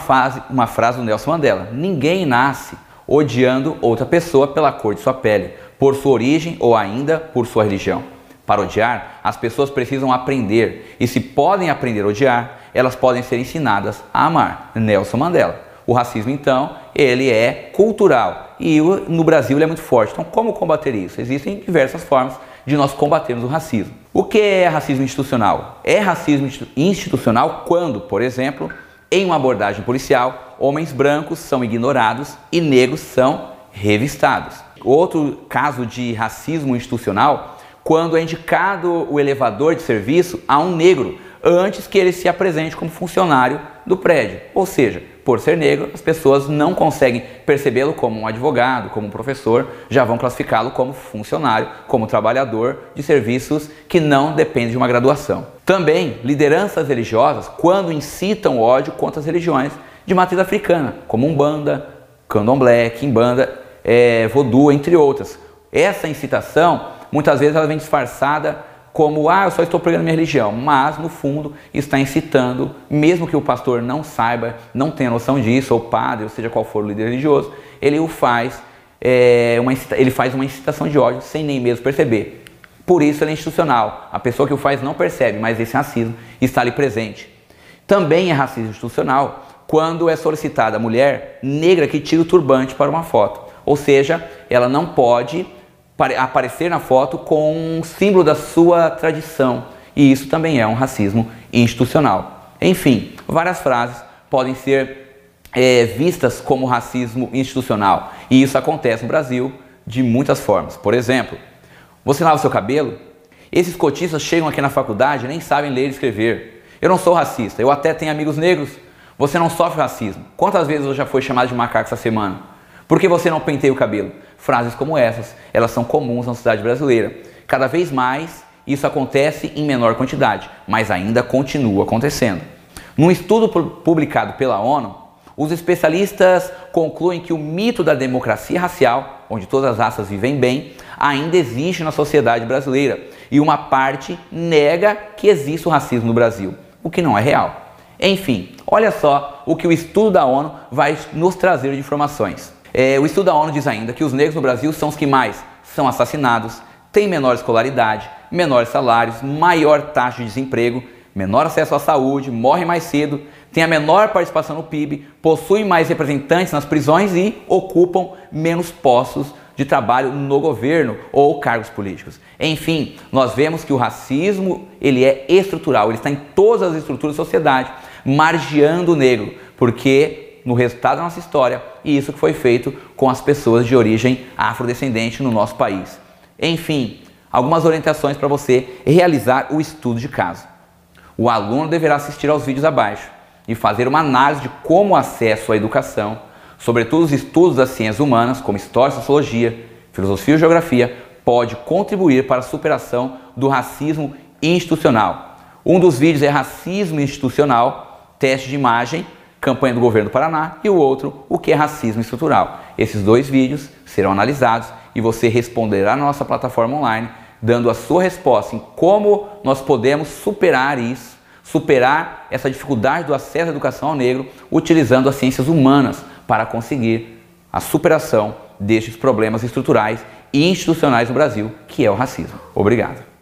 uma frase do Nelson Mandela: Ninguém nasce odiando outra pessoa pela cor de sua pele, por sua origem ou ainda por sua religião. Para odiar, as pessoas precisam aprender, e se podem aprender a odiar, elas podem ser ensinadas a amar. Nelson Mandela. O racismo, então, ele é cultural e no Brasil ele é muito forte. Então, como combater isso? Existem diversas formas de nós combatermos o racismo. O que é racismo institucional? É racismo institucional quando, por exemplo, em uma abordagem policial, homens brancos são ignorados e negros são revistados. Outro caso de racismo institucional quando é indicado o elevador de serviço a um negro antes que ele se apresente como funcionário do prédio. Ou seja, por ser negro, as pessoas não conseguem percebê-lo como um advogado, como um professor, já vão classificá-lo como funcionário, como trabalhador de serviços que não dependem de uma graduação. Também, lideranças religiosas, quando incitam ódio contra as religiões de matriz africana, como Umbanda, Candomblé, Kimbanda, é, Vodou, entre outras. Essa incitação Muitas vezes ela vem disfarçada como, ah, eu só estou pregando minha religião, mas no fundo está incitando, mesmo que o pastor não saiba, não tenha noção disso, ou padre, ou seja qual for o líder religioso, ele o faz, é, uma, ele faz uma incitação de ódio sem nem mesmo perceber. Por isso ele é institucional. A pessoa que o faz não percebe, mas esse racismo está ali presente. Também é racismo institucional quando é solicitada a mulher negra que tira o turbante para uma foto. Ou seja, ela não pode aparecer na foto com um símbolo da sua tradição. E isso também é um racismo institucional. Enfim, várias frases podem ser é, vistas como racismo institucional. E isso acontece no Brasil de muitas formas. Por exemplo, você lava seu cabelo? Esses cotistas chegam aqui na faculdade e nem sabem ler e escrever. Eu não sou racista, eu até tenho amigos negros. Você não sofre racismo. Quantas vezes você já foi chamado de macaco essa semana? Por que você não penteia o cabelo? Frases como essas, elas são comuns na sociedade brasileira. Cada vez mais isso acontece em menor quantidade, mas ainda continua acontecendo. Num estudo publicado pela ONU, os especialistas concluem que o mito da democracia racial, onde todas as raças vivem bem, ainda existe na sociedade brasileira e uma parte nega que existe o racismo no Brasil, o que não é real. Enfim, olha só o que o estudo da ONU vai nos trazer de informações. É, o estudo da ONU diz ainda que os negros no Brasil são os que mais são assassinados, têm menor escolaridade, menores salários, maior taxa de desemprego, menor acesso à saúde, morrem mais cedo, têm a menor participação no PIB, possuem mais representantes nas prisões e ocupam menos postos de trabalho no governo ou cargos políticos. Enfim, nós vemos que o racismo ele é estrutural, ele está em todas as estruturas da sociedade, margeando o negro, porque no resultado da nossa história, e isso que foi feito com as pessoas de origem afrodescendente no nosso país. Enfim, algumas orientações para você realizar o estudo de caso. O aluno deverá assistir aos vídeos abaixo e fazer uma análise de como o acesso à educação, sobretudo os estudos das ciências humanas, como história, sociologia, filosofia e geografia, pode contribuir para a superação do racismo institucional. Um dos vídeos é Racismo Institucional, teste de imagem, campanha do governo do Paraná, e o outro, o que é racismo estrutural. Esses dois vídeos serão analisados e você responderá na nossa plataforma online dando a sua resposta em como nós podemos superar isso, superar essa dificuldade do acesso à educação ao negro, utilizando as ciências humanas para conseguir a superação destes problemas estruturais e institucionais no Brasil, que é o racismo. Obrigado.